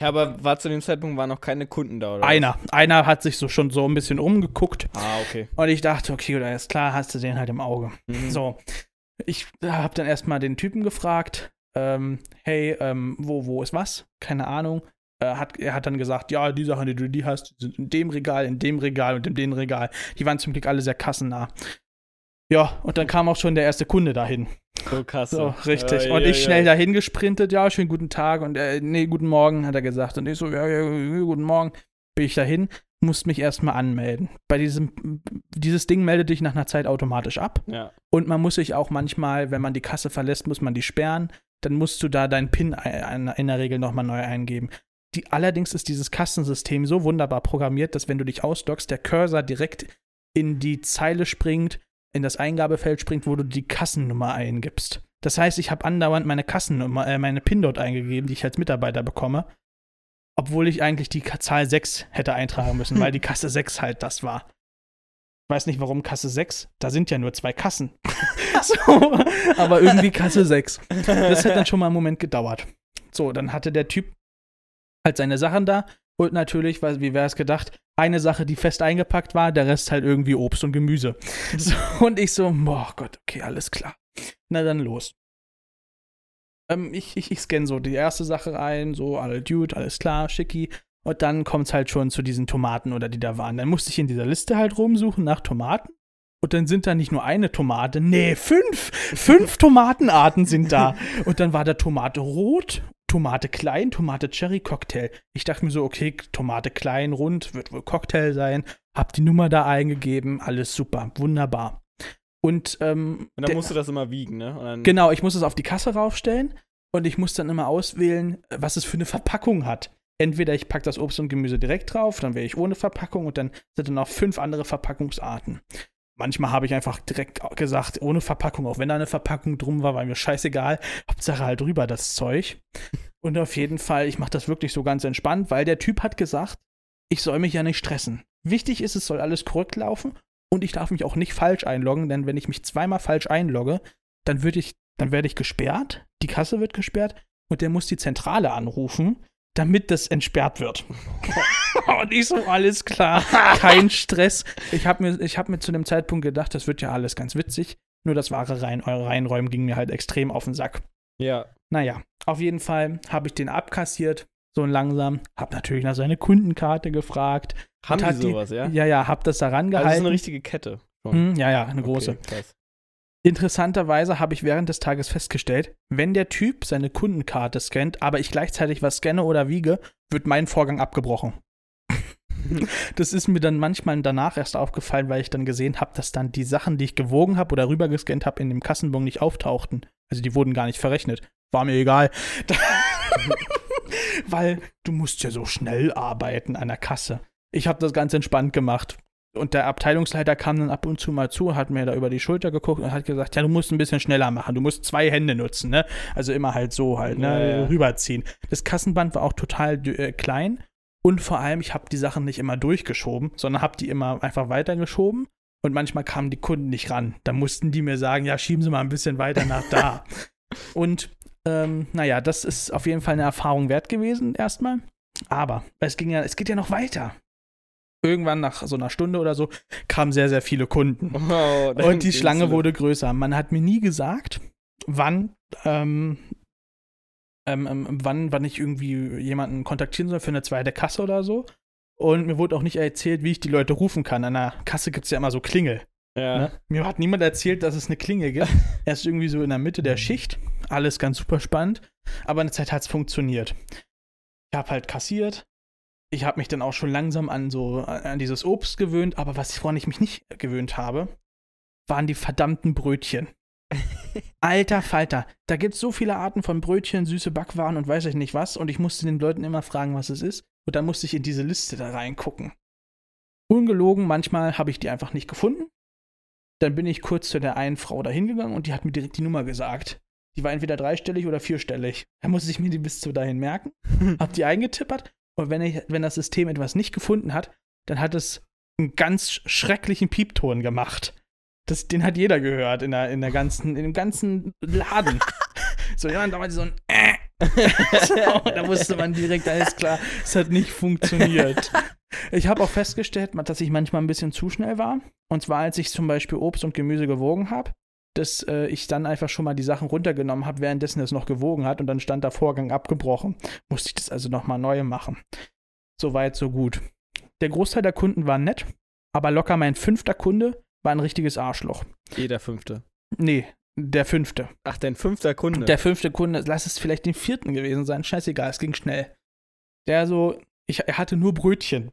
Ja, aber war zu dem Zeitpunkt waren noch keine Kunden da, oder? Einer. Was? Einer hat sich so schon so ein bisschen umgeguckt. Ah, okay. Und ich dachte, okay, oder ist klar, hast du den halt im Auge. Mhm. So. Ich habe dann erstmal den Typen gefragt, ähm, hey, ähm, wo, wo ist was? Keine Ahnung. Äh, hat, er hat dann gesagt, ja, die Sachen, die du die hast, sind in dem Regal, in dem Regal und in dem Regal. Die waren zum Glück alle sehr kassennah. Ja, und dann kam auch schon der erste Kunde dahin. So krass. So, richtig. Ja, und ich ja, schnell dahin gesprintet, ja, schönen guten Tag und äh, nee, guten Morgen, hat er gesagt. Und ich so, ja, ja, guten Morgen. Bin ich dahin, musste mich erstmal anmelden. Bei diesem, dieses Ding meldet dich nach einer Zeit automatisch ab. Ja. Und man muss sich auch manchmal, wenn man die Kasse verlässt, muss man die sperren. Dann musst du da deinen PIN in der Regel nochmal neu eingeben. Die, allerdings ist dieses Kassensystem so wunderbar programmiert, dass wenn du dich ausdockst, der Cursor direkt in die Zeile springt, in das Eingabefeld springt, wo du die Kassennummer eingibst. Das heißt, ich habe andauernd meine Kassennummer, äh, meine PIN dort eingegeben, die ich als Mitarbeiter bekomme, obwohl ich eigentlich die Zahl 6 hätte eintragen müssen, weil die Kasse 6 halt das war. Ich weiß nicht, warum Kasse 6, da sind ja nur zwei Kassen. so, aber irgendwie Kasse 6. Das hat dann schon mal einen Moment gedauert. So, dann hatte der Typ halt seine Sachen da und natürlich, wie wäre es gedacht, eine Sache, die fest eingepackt war, der Rest halt irgendwie Obst und Gemüse. So, und ich so, boah Gott, okay, alles klar. Na dann los. Ähm, ich, ich, ich scanne so die erste Sache ein, so, alle Dude, alles klar, schicki. Und dann kommt es halt schon zu diesen Tomaten oder die da waren. Dann musste ich in dieser Liste halt rumsuchen nach Tomaten. Und dann sind da nicht nur eine Tomate, nee, fünf. Fünf Tomatenarten sind da. Und dann war da Tomate rot Tomate klein, Tomate Cherry Cocktail. Ich dachte mir so, okay, Tomate klein, rund, wird wohl Cocktail sein. Hab die Nummer da eingegeben, alles super, wunderbar. Und, ähm, und dann musst du das immer wiegen, ne? genau, ich muss es auf die Kasse raufstellen und ich muss dann immer auswählen, was es für eine Verpackung hat. Entweder ich packe das Obst und Gemüse direkt drauf, dann wäre ich ohne Verpackung und dann sind dann noch fünf andere Verpackungsarten. Manchmal habe ich einfach direkt gesagt, ohne Verpackung, auch wenn da eine Verpackung drum war, war mir scheißegal. Hauptsache halt drüber das Zeug. Und auf jeden Fall, ich mache das wirklich so ganz entspannt, weil der Typ hat gesagt, ich soll mich ja nicht stressen. Wichtig ist, es soll alles korrekt laufen und ich darf mich auch nicht falsch einloggen, denn wenn ich mich zweimal falsch einlogge, dann ich, dann werde ich gesperrt, die Kasse wird gesperrt und der muss die Zentrale anrufen, damit das entsperrt wird. und ich so, alles klar, kein Stress. Ich habe mir, hab mir zu dem Zeitpunkt gedacht, das wird ja alles ganz witzig. Nur das wahre rein, reinräumen ging mir halt extrem auf den Sack. Ja. Naja, auf jeden Fall habe ich den abkassiert, so langsam. Hab natürlich nach seiner Kundenkarte gefragt. Haben die sowas, die, ja? Ja, ja, hab das da rangehalten. Also das ist eine richtige Kette. Hm, ja, ja, eine große. Okay, Interessanterweise habe ich während des Tages festgestellt, wenn der Typ seine Kundenkarte scannt, aber ich gleichzeitig was scanne oder wiege, wird mein Vorgang abgebrochen. das ist mir dann manchmal danach erst aufgefallen, weil ich dann gesehen habe, dass dann die Sachen, die ich gewogen habe oder rübergescannt habe, in dem Kassenbon nicht auftauchten. Also die wurden gar nicht verrechnet. War mir egal. weil du musst ja so schnell arbeiten an der Kasse. Ich habe das ganz entspannt gemacht. Und der Abteilungsleiter kam dann ab und zu mal zu, hat mir da über die Schulter geguckt und hat gesagt, ja, du musst ein bisschen schneller machen, du musst zwei Hände nutzen, ne? Also immer halt so halt, ne? Ja, ja. Rüberziehen. Das Kassenband war auch total äh, klein und vor allem, ich habe die Sachen nicht immer durchgeschoben, sondern habe die immer einfach weitergeschoben und manchmal kamen die Kunden nicht ran. Da mussten die mir sagen, ja, schieben Sie mal ein bisschen weiter nach da. und ähm, naja, das ist auf jeden Fall eine Erfahrung wert gewesen erstmal. Aber es ging ja, es geht ja noch weiter irgendwann nach so einer Stunde oder so kamen sehr, sehr viele Kunden. Oh, und die Schlange wurde größer. Man hat mir nie gesagt, wann, ähm, ähm, ähm, wann, wann ich irgendwie jemanden kontaktieren soll für eine zweite Kasse oder so. Und mir wurde auch nicht erzählt, wie ich die Leute rufen kann. An der Kasse gibt es ja immer so Klingel. Ja. Ne? Mir hat niemand erzählt, dass es eine Klingel gibt. Erst irgendwie so in der Mitte der Schicht. Alles ganz super spannend. Aber eine Zeit hat es funktioniert. Ich habe halt kassiert. Ich habe mich dann auch schon langsam an so an dieses Obst gewöhnt. Aber was woran ich mich nicht gewöhnt habe, waren die verdammten Brötchen. Alter Falter, da gibt es so viele Arten von Brötchen, süße Backwaren und weiß ich nicht was. Und ich musste den Leuten immer fragen, was es ist. Und dann musste ich in diese Liste da reingucken. Ungelogen, manchmal habe ich die einfach nicht gefunden. Dann bin ich kurz zu der einen Frau da hingegangen und die hat mir direkt die Nummer gesagt. Die war entweder dreistellig oder vierstellig. Da musste ich mir die bis zu dahin merken, hab die eingetippert und wenn, ich, wenn das System etwas nicht gefunden hat, dann hat es einen ganz schrecklichen Piepton gemacht. Das, den hat jeder gehört in der, in der ganzen, in dem ganzen Laden. so jemand damals so ein äh. so, da wusste man direkt, alles klar, es hat nicht funktioniert. Ich habe auch festgestellt, dass ich manchmal ein bisschen zu schnell war. Und zwar, als ich zum Beispiel Obst und Gemüse gewogen habe, dass äh, ich dann einfach schon mal die Sachen runtergenommen habe, währenddessen es noch gewogen hat und dann stand der Vorgang abgebrochen. Musste ich das also nochmal neu machen. Soweit, so gut. Der Großteil der Kunden war nett, aber locker mein fünfter Kunde war ein richtiges Arschloch. Jeder fünfte. Nee, der fünfte. Ach, dein fünfter Kunde. Der fünfte Kunde, lass es vielleicht den vierten gewesen sein, scheißegal, es ging schnell. Der so, ich, er hatte nur Brötchen.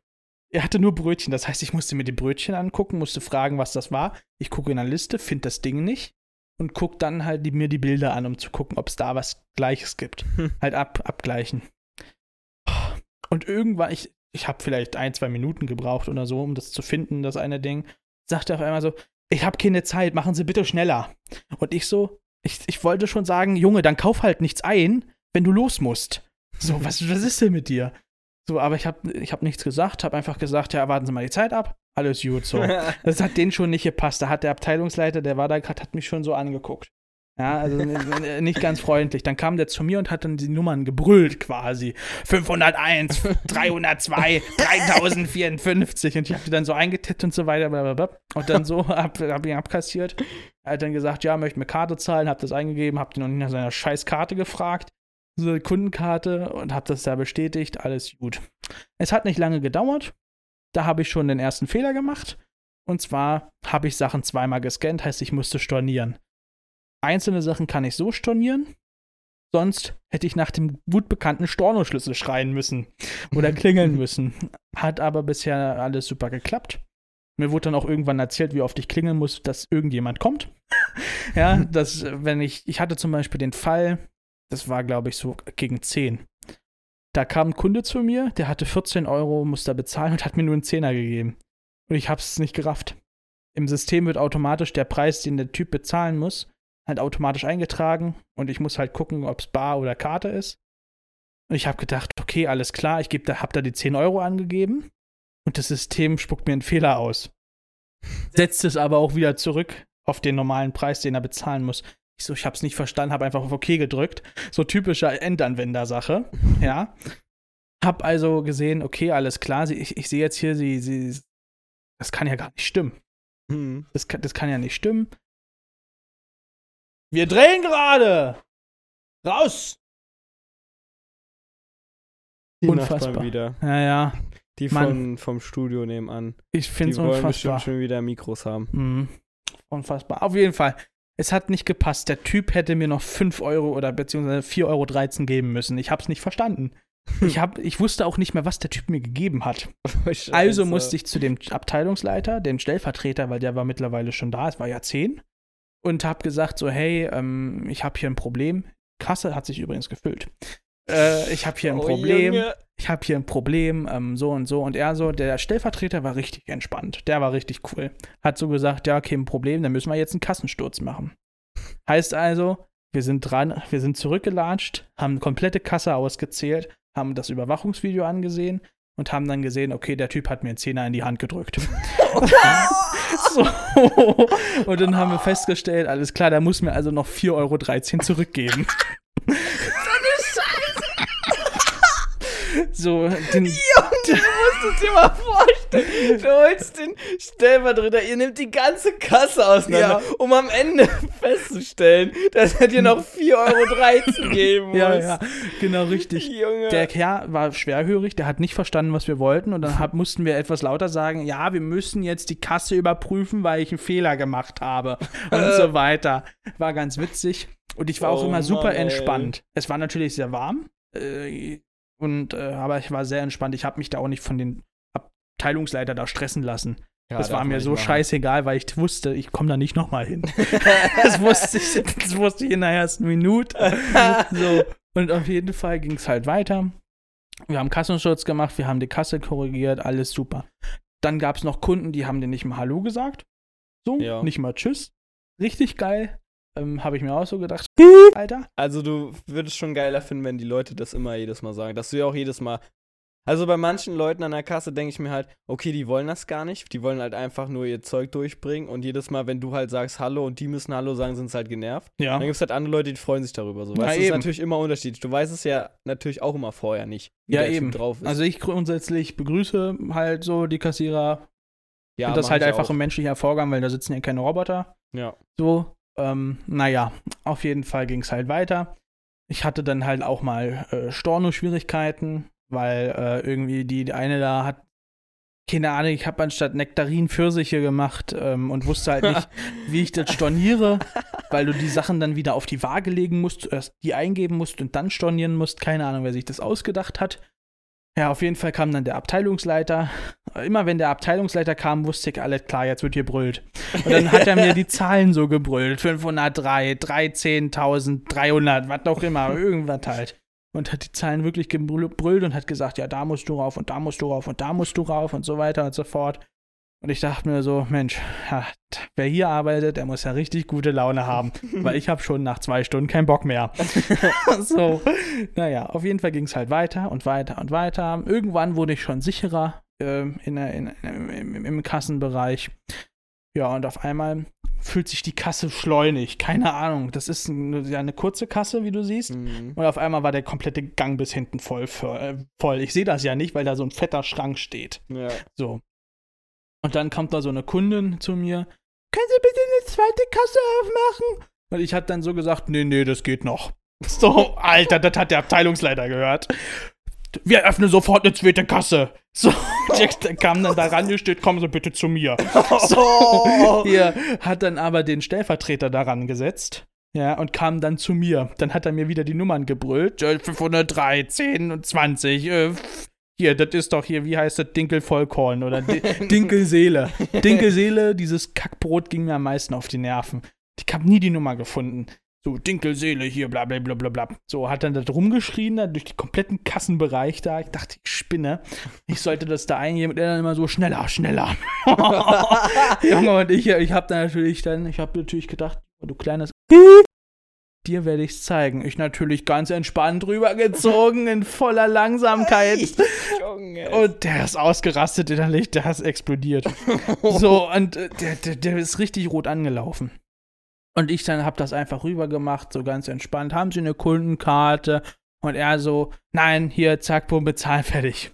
Er hatte nur Brötchen, das heißt, ich musste mir die Brötchen angucken, musste fragen, was das war. Ich gucke in der Liste, finde das Ding nicht und gucke dann halt die, mir die Bilder an, um zu gucken, ob es da was Gleiches gibt. Hm. Halt ab, abgleichen. Und irgendwann, ich, ich habe vielleicht ein, zwei Minuten gebraucht oder so, um das zu finden, das eine Ding, sagte auf einmal so, ich habe keine Zeit, machen Sie bitte schneller. Und ich so, ich, ich wollte schon sagen, Junge, dann kauf halt nichts ein, wenn du los musst. So, was, was ist denn mit dir? So, aber ich habe ich hab nichts gesagt, habe einfach gesagt, ja, warten Sie mal die Zeit ab. Alles gut, so. Das hat denen schon nicht gepasst. Da hat der Abteilungsleiter, der war da gerade, hat mich schon so angeguckt. Ja, also nicht ganz freundlich. Dann kam der zu mir und hat dann die Nummern gebrüllt quasi. 501, 302, 3054. Und ich habe die dann so eingetippt und so weiter. Blablabla. Und dann so hab, hab ihn abkassiert. Er hat dann gesagt, ja, möchte mir Karte zahlen, hab das eingegeben, hab ihn noch nicht nach seiner scheiß Karte gefragt. Eine Kundenkarte und hab das da bestätigt. Alles gut. Es hat nicht lange gedauert. Da habe ich schon den ersten Fehler gemacht. Und zwar habe ich Sachen zweimal gescannt, heißt, ich musste stornieren. Einzelne Sachen kann ich so stornieren. Sonst hätte ich nach dem gut bekannten Stornoschlüssel schreien müssen oder klingeln müssen. Hat aber bisher alles super geklappt. Mir wurde dann auch irgendwann erzählt, wie oft ich klingeln muss, dass irgendjemand kommt. ja, dass, wenn ich, ich hatte zum Beispiel den Fall, das war, glaube ich, so gegen 10. Da kam ein Kunde zu mir, der hatte 14 Euro, musste bezahlen und hat mir nur einen Zehner gegeben. Und ich habe es nicht gerafft. Im System wird automatisch der Preis, den der Typ bezahlen muss, halt automatisch eingetragen und ich muss halt gucken, ob es Bar oder Karte ist. Und ich habe gedacht, okay, alles klar, ich geb da, hab da die 10 Euro angegeben und das System spuckt mir einen Fehler aus. Setzt es aber auch wieder zurück auf den normalen Preis, den er bezahlen muss. Ich so, ich hab's nicht verstanden, habe einfach auf OK gedrückt. So typischer Endanwender-Sache, ja. Hab also gesehen, okay, alles klar, sie, ich, ich sehe jetzt hier, sie, sie, das kann ja gar nicht stimmen. Hm. Das kann, das kann ja nicht stimmen. Wir drehen gerade! Raus! Die Unfassbar. Nachbarn wieder. Ja, ja. Die Mann. von, vom Studio nebenan. Ich Die finde es wollen unfassbar. bestimmt schon wieder Mikros haben. Mhm. Unfassbar. Auf jeden Fall. Es hat nicht gepasst. Der Typ hätte mir noch 5 Euro oder beziehungsweise 4,13 Euro geben müssen. Ich hab's nicht verstanden. Ich, hab, ich wusste auch nicht mehr, was der Typ mir gegeben hat. Also musste ich zu dem Abteilungsleiter, dem Stellvertreter, weil der war mittlerweile schon da, es war ja 10, und hab gesagt so, hey, ähm, ich habe hier ein Problem. Kasse hat sich übrigens gefüllt. Äh, ich habe hier ein Oh, Problem. Junge. Ich habe hier ein Problem, ähm, so und so. Und er so, der Stellvertreter war richtig entspannt. Der war richtig cool. Hat so gesagt, ja, okay, ein Problem, dann müssen wir jetzt einen Kassensturz machen. Heißt also, wir sind dran, wir sind zurückgelatscht, haben eine komplette Kasse ausgezählt, haben das Überwachungsvideo angesehen und haben dann gesehen, okay, der Typ hat mir einen Zehner in die Hand gedrückt. so. Und dann haben wir festgestellt, alles klar, der muss mir also noch 4,13 Euro zurückgeben. so, den, du musst es dir mal vorstellen. Du holst den Stellvertreter, ihr nehmt die ganze Kasse auseinander, Ja. um am Ende festzustellen, dass er dir noch 4,13 Euro geben muss. Ja, ja, genau richtig. Junge. Der Kerl war schwerhörig, der hat nicht verstanden, was wir wollten und dann hab, mussten wir etwas lauter sagen, ja, wir müssen jetzt die Kasse überprüfen, weil ich einen Fehler gemacht habe und so weiter. War ganz witzig und ich war auch Oh immer super Mann, entspannt. Es war natürlich sehr warm äh, und äh, aber ich war sehr entspannt. Ich habe mich da auch nicht von den Abteilungsleiter da stressen lassen. Ja, das war mir so machen. scheißegal, weil ich wusste, ich komme da nicht nochmal hin. das, wusste ich, das wusste ich in der ersten Minute. So. Und auf jeden Fall ging es halt weiter. Wir haben Kassenschutz gemacht, wir haben die Kasse korrigiert, alles super. Dann gab es noch Kunden, die haben dir nicht mal Hallo gesagt. So, Ja. nicht mal Tschüss. Richtig geil. Ähm, Habe ich mir auch so gedacht. Alter. Also du würdest schon geiler finden, wenn die Leute das immer jedes Mal sagen. Dass du ja auch jedes Mal. Also bei manchen Leuten an der Kasse denke ich mir halt, okay, die wollen das gar nicht. Die wollen halt einfach nur ihr Zeug durchbringen. Und jedes Mal, wenn du halt sagst Hallo und die müssen Hallo sagen, sind sie halt genervt. Ja. Dann gibt es halt andere Leute, die freuen sich darüber. So. Weißt, du, das ist eben. natürlich immer unterschiedlich. Du weißt es ja natürlich auch immer vorher nicht, wie Ja, der Typ eben. drauf ist. Also ich grundsätzlich begrüße halt so die Kassierer. ja, und das halt ich einfach auch. ein menschlicher Vorgang, weil da sitzen ja keine Roboter. Ja. So, ähm, naja, auf jeden Fall ging es halt weiter. Ich hatte dann halt auch mal äh, Storno-Schwierigkeiten, weil äh, irgendwie die, die eine da hat, keine Ahnung, ich habe anstatt Nektarin Pfirsiche gemacht ähm, und wusste halt nicht, wie ich das storniere, weil du die Sachen dann wieder auf die Waage legen musst, erst die eingeben musst und dann stornieren musst. Keine Ahnung, wer sich das ausgedacht hat. Ja, auf jeden Fall kam dann der Abteilungsleiter. Immer wenn der Abteilungsleiter kam, wusste ich, alles klar, jetzt wird hier brüllt. Und dann hat er mir die Zahlen so gebrüllt. 503, 13.300, was auch immer, irgendwas halt. Und hat die Zahlen wirklich gebrüllt und hat gesagt, ja, da musst du rauf und da musst du rauf und da musst du rauf und so weiter und so fort. Und ich dachte mir so, Mensch, ja, wer hier arbeitet, der muss ja richtig gute Laune haben, weil ich habe schon nach zwei Stunden keinen Bock mehr. so, naja, auf jeden Fall ging es halt weiter und weiter und weiter. Irgendwann wurde ich schon sicherer ähm, in, der- in, im, Kassenbereich. Ja, und auf einmal fühlt sich die Kasse schleunig. Keine Ahnung. Das ist ein, ja eine kurze Kasse, wie du siehst. Mhm. Und auf einmal war der komplette Gang bis hinten voll. Äh, voll. Ich sehe das ja nicht, weil da so ein fetter Schrank steht. Ja. So. Und dann kommt da so eine Kundin zu mir. Können Sie bitte eine zweite Kasse aufmachen? Und ich habe dann so gesagt, nee, nee, das geht noch. So, Alter, das hat der Abteilungsleiter gehört. Wir öffnen sofort eine zweite Kasse. So, der kam dann da rangestellt, kommen Sie bitte zu mir. So, hier hat dann aber den Stellvertreter daran gesetzt. Ja, und kam dann zu mir. Dann hat er mir wieder die Nummern gebrüllt. Äh, 503, 10 und 20. Äh, hier, das ist doch hier, wie heißt das? Dinkelvollkorn oder Di Dinkelseele. Dinkelseele, dieses Kackbrot ging mir am meisten auf die Nerven. Ich habe nie die Nummer gefunden. So, Dinkelseele hier, bla bla bla bla bla. So, hat dann da rumgeschrien, da durch den kompletten Kassenbereich da. Ich dachte, ich spinne. Ich sollte das da eingeben und er dann immer so, schneller, schneller. Junge, und ich, ich habe dann natürlich dann, ich habe natürlich gedacht, du kleines dir werde ich's zeigen. Ich natürlich ganz entspannt rübergezogen in voller Langsamkeit. Junge. Und der ist ausgerastet innerlich, der ist explodiert. so, und äh, der, der, der ist richtig rot angelaufen. Und ich dann hab das einfach rüber gemacht, so ganz entspannt. Haben Sie eine Kundenkarte? Und er so, nein, hier, zack, bumm, bezahlen, fertig.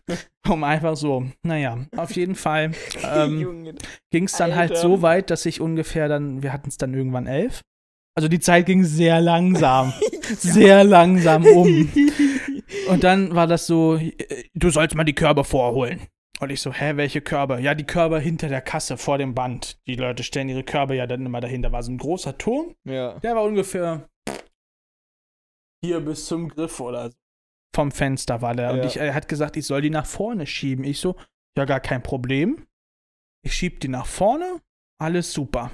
Um einfach so. Naja, auf jeden Fall ähm, ging es dann halt Alter. so weit, dass ich ungefähr dann, wir hatten es dann irgendwann elf. Also die Zeit ging sehr langsam, sehr langsam um. Und dann war das so, äh, du sollst mal die Körbe vorholen. Und ich so, hä, welche Körbe? Ja, die Körbe hinter der Kasse vor dem Band. Die Leute stellen ihre Körbe ja dann immer dahin. Da war so ein großer Turm. Ja. Der war ungefähr hier bis zum Griff oder so. Vom Fenster war der. Und Ja. ich, er hat gesagt, ich soll die nach vorne schieben. Ich so, ja, gar kein Problem. Ich schieb die nach vorne. Alles super.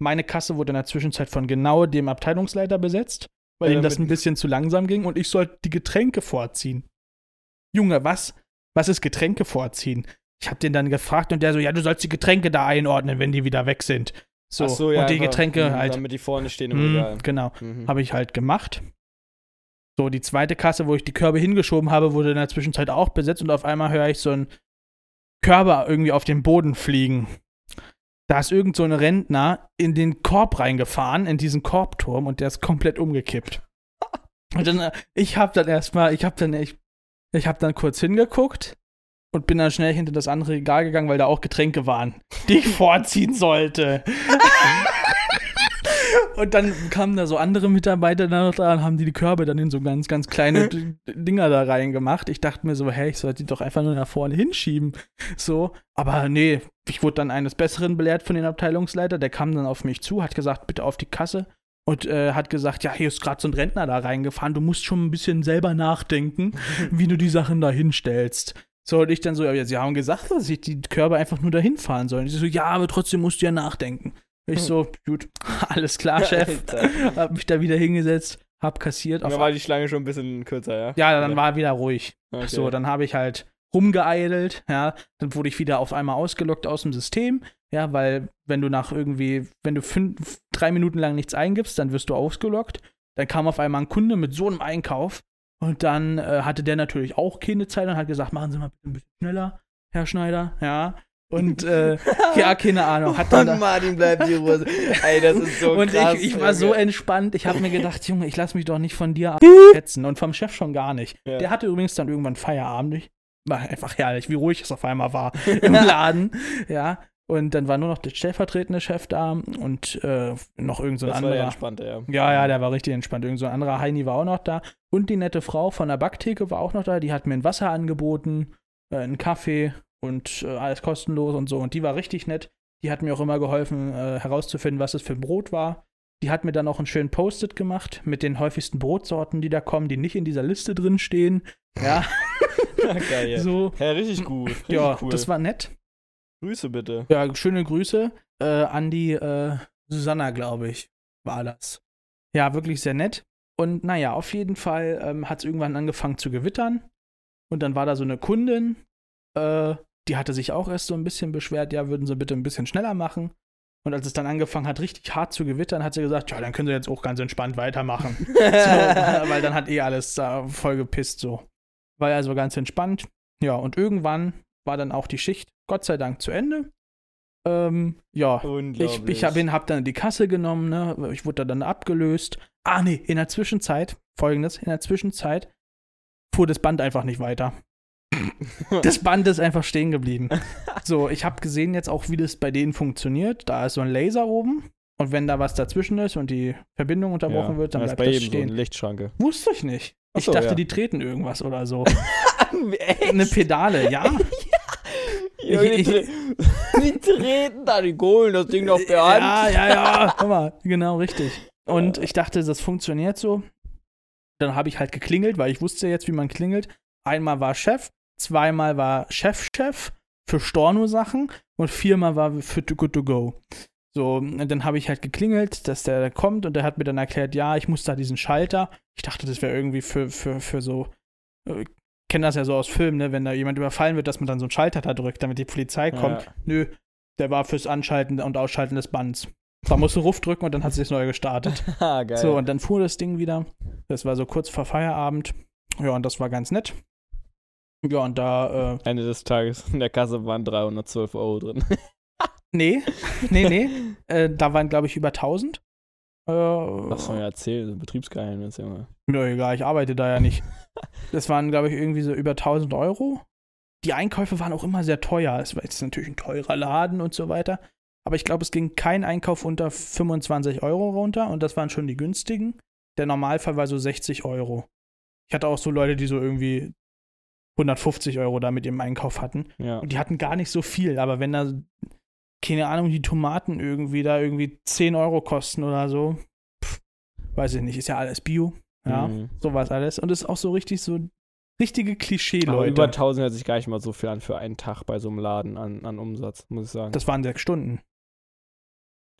Meine Kasse wurde in der Zwischenzeit von genau dem Abteilungsleiter besetzt, weil Ja, ihm das ein bisschen zu langsam ging und ich sollte die Getränke vorziehen. Junge, was? Was ist Getränke vorziehen? Ich hab den dann gefragt und der so, ja, du sollst die Getränke da einordnen, wenn die wieder weg sind. So, Ach so, ja, und die Getränke mhm, halt. Damit die vorne stehen im Mhm, Regal. genau. Mhm. Habe ich halt gemacht. So, die zweite Kasse, wo ich die Körbe hingeschoben habe, wurde in der Zwischenzeit auch besetzt und auf einmal höre ich so einen Körper irgendwie auf den Boden fliegen. Da ist irgend so ein Rentner in den Korb reingefahren, in diesen Korbturm und der ist komplett umgekippt. Und dann, äh, ich hab dann erstmal, ich hab dann, ich, ich hab dann kurz hingeguckt und bin dann schnell hinter das andere Regal gegangen, weil da auch Getränke waren, die ich vorziehen sollte. und dann kamen da so andere Mitarbeiter da noch da und haben die die Körbe dann in so ganz, ganz kleine Dinger da reingemacht. Ich dachte mir so, hey, ich sollte die doch einfach nur nach vorne hinschieben. So, aber nee, ich wurde dann eines Besseren belehrt von den Abteilungsleiter. Der kam dann auf mich zu, hat gesagt, bitte auf die Kasse. Und äh, hat gesagt, ja, hier ist gerade so ein Rentner da reingefahren, du musst schon ein bisschen selber nachdenken, wie du die Sachen da hinstellst. So, und ich dann so, ja, sie haben gesagt, dass ich die Körbe einfach nur dahin fahren soll. Und ich so, ja, aber trotzdem musst du ja nachdenken. Ich so, gut, alles klar, Chef. Hab mich da wieder hingesetzt, hab kassiert. Auf, Da war die Schlange schon ein bisschen kürzer, ja? ja, dann war wieder ruhig. Okay. So, dann habe ich halt rumgeeidelt, ja, dann wurde ich wieder auf einmal ausgelockt aus dem System, ja, weil wenn du nach irgendwie, wenn du fünf, drei Minuten lang nichts eingibst, dann wirst du ausgelockt. Dann kam auf einmal ein Kunde mit so einem Einkauf und dann äh, hatte der natürlich auch keine Zeit und hat gesagt, machen Sie mal bitte ein bisschen schneller, Herr Schneider, ja. Und äh, ja, keine Ahnung, hat dann da, Und Martin bleibt die Ruhe. Ey, das ist so und krass. ich, ich war so entspannt. Ich habe mir gedacht, Junge, ich lass mich doch nicht von dir hetzen und vom Chef schon gar nicht. Ja. Der hatte übrigens dann irgendwann Feierabend. Ich- War einfach herrlich, wie ruhig es auf einmal war im Laden. Ja. Und dann war nur noch der stellvertretende Chef da und äh, noch irgend so ein Das war der anderer. entspannte, ja. Ja, ja, der war richtig entspannt. Irgend so ein anderer Heini war auch noch da. Und die nette Frau von der Backtheke war auch noch da. Die hat mir ein Wasser angeboten, äh, einen Kaffee und äh, alles kostenlos und so. Und die war richtig nett. Die hat mir auch immer geholfen, äh, herauszufinden, was es für ein Brot war. Die hat mir dann auch einen schönen Post-it gemacht mit den häufigsten Brotsorten, die da kommen, die nicht in dieser Liste drin stehen. Ja, Geil, ja. so. Ja, richtig gut. Richtig Ja, cool. das war nett. Grüße bitte. Ja, schöne Grüße äh, an die äh, Susanna, glaube ich, war das. Ja, wirklich sehr nett. Und naja, auf jeden Fall ähm, hat es irgendwann angefangen zu gewittern. Und dann war da so eine Kundin, äh, die hatte sich auch erst so ein bisschen beschwert, ja, würden sie bitte ein bisschen schneller machen. Und als es dann angefangen hat, richtig hart zu gewittern, hat sie gesagt, ja, dann können sie jetzt auch ganz entspannt weitermachen. so, weil dann hat eh alles da voll gepisst so. War also ganz entspannt. Ja, und irgendwann war dann auch die Schicht, Gott sei Dank, zu Ende. Ähm, ja, ich, ich hab, ihn, hab dann die Kasse genommen, ne? Ich wurde dann abgelöst. Ah, nee, in der Zwischenzeit, folgendes, in der Zwischenzeit fuhr das Band einfach nicht weiter. Das Band ist einfach stehen geblieben. So, ich habe gesehen jetzt auch, wie das bei denen funktioniert. Da ist so ein Laser oben. Und wenn da was dazwischen ist und die Verbindung unterbrochen wird, dann bleibt bei das jedem stehen. so eine Lichtschranke. Wusste ich nicht. Ich so, dachte, ja. die treten irgendwas oder so. Echt? Eine Pedale, ja. Junge, Ich- die, tre- die treten da, die holen das Ding auf der Hand. Ja, ja, ja. Guck mal, genau richtig. Und ich dachte, das funktioniert so. Dann habe ich halt geklingelt, weil ich wusste jetzt, wie man klingelt. Einmal war Chef, zweimal war Chef-Chef für Storno-Sachen und viermal war für Too Good To Go. So, und dann habe ich halt geklingelt, dass der da kommt und der hat mir dann erklärt, ja, ich muss da diesen Schalter. Ich dachte, das wäre irgendwie für, für, für so, äh, kenne das ja so aus Filmen, ne, wenn da jemand überfallen wird, dass man dann so einen Schalter da drückt, damit die Polizei kommt. Ja. Nö, der war fürs Anschalten und Ausschalten des Bands. Da musst du Ruf drücken und dann hat sich neu gestartet. Ah, geil. So, und dann fuhr das Ding wieder. Das war so kurz vor Feierabend. Ja, und das war ganz nett. Ja, und da, äh, Ende des Tages in der Kasse waren 312 Euro drin. nee, nee, nee. äh, da waren, glaube ich, über 1000. Äh, Was soll ich erzählen? Betriebsgeheimnis, Junge. Mir doch egal, ich arbeite da ja nicht. Das waren, glaube ich, irgendwie so über 1000 Euro. Die Einkäufe waren auch immer sehr teuer. Es war jetzt natürlich ein teurer Laden und so weiter. Aber ich glaube, es ging kein Einkauf unter 25 Euro runter und das waren schon die günstigen. Der Normalfall war so 60 Euro. Ich hatte auch so Leute, die so irgendwie 150 Euro da mit ihrem Einkauf hatten. Ja. Und die hatten gar nicht so viel. Aber wenn da, keine Ahnung, die Tomaten irgendwie da irgendwie 10 Euro kosten oder so, pff, weiß ich nicht, ist ja alles Bio. Ja, Mhm. sowas alles. Und ist auch so richtig so richtige Klischee-Leute. über 1000 hört sich gar nicht mal so viel an für einen Tag bei so einem Laden an, an Umsatz, muss ich sagen. Das waren sechs Stunden.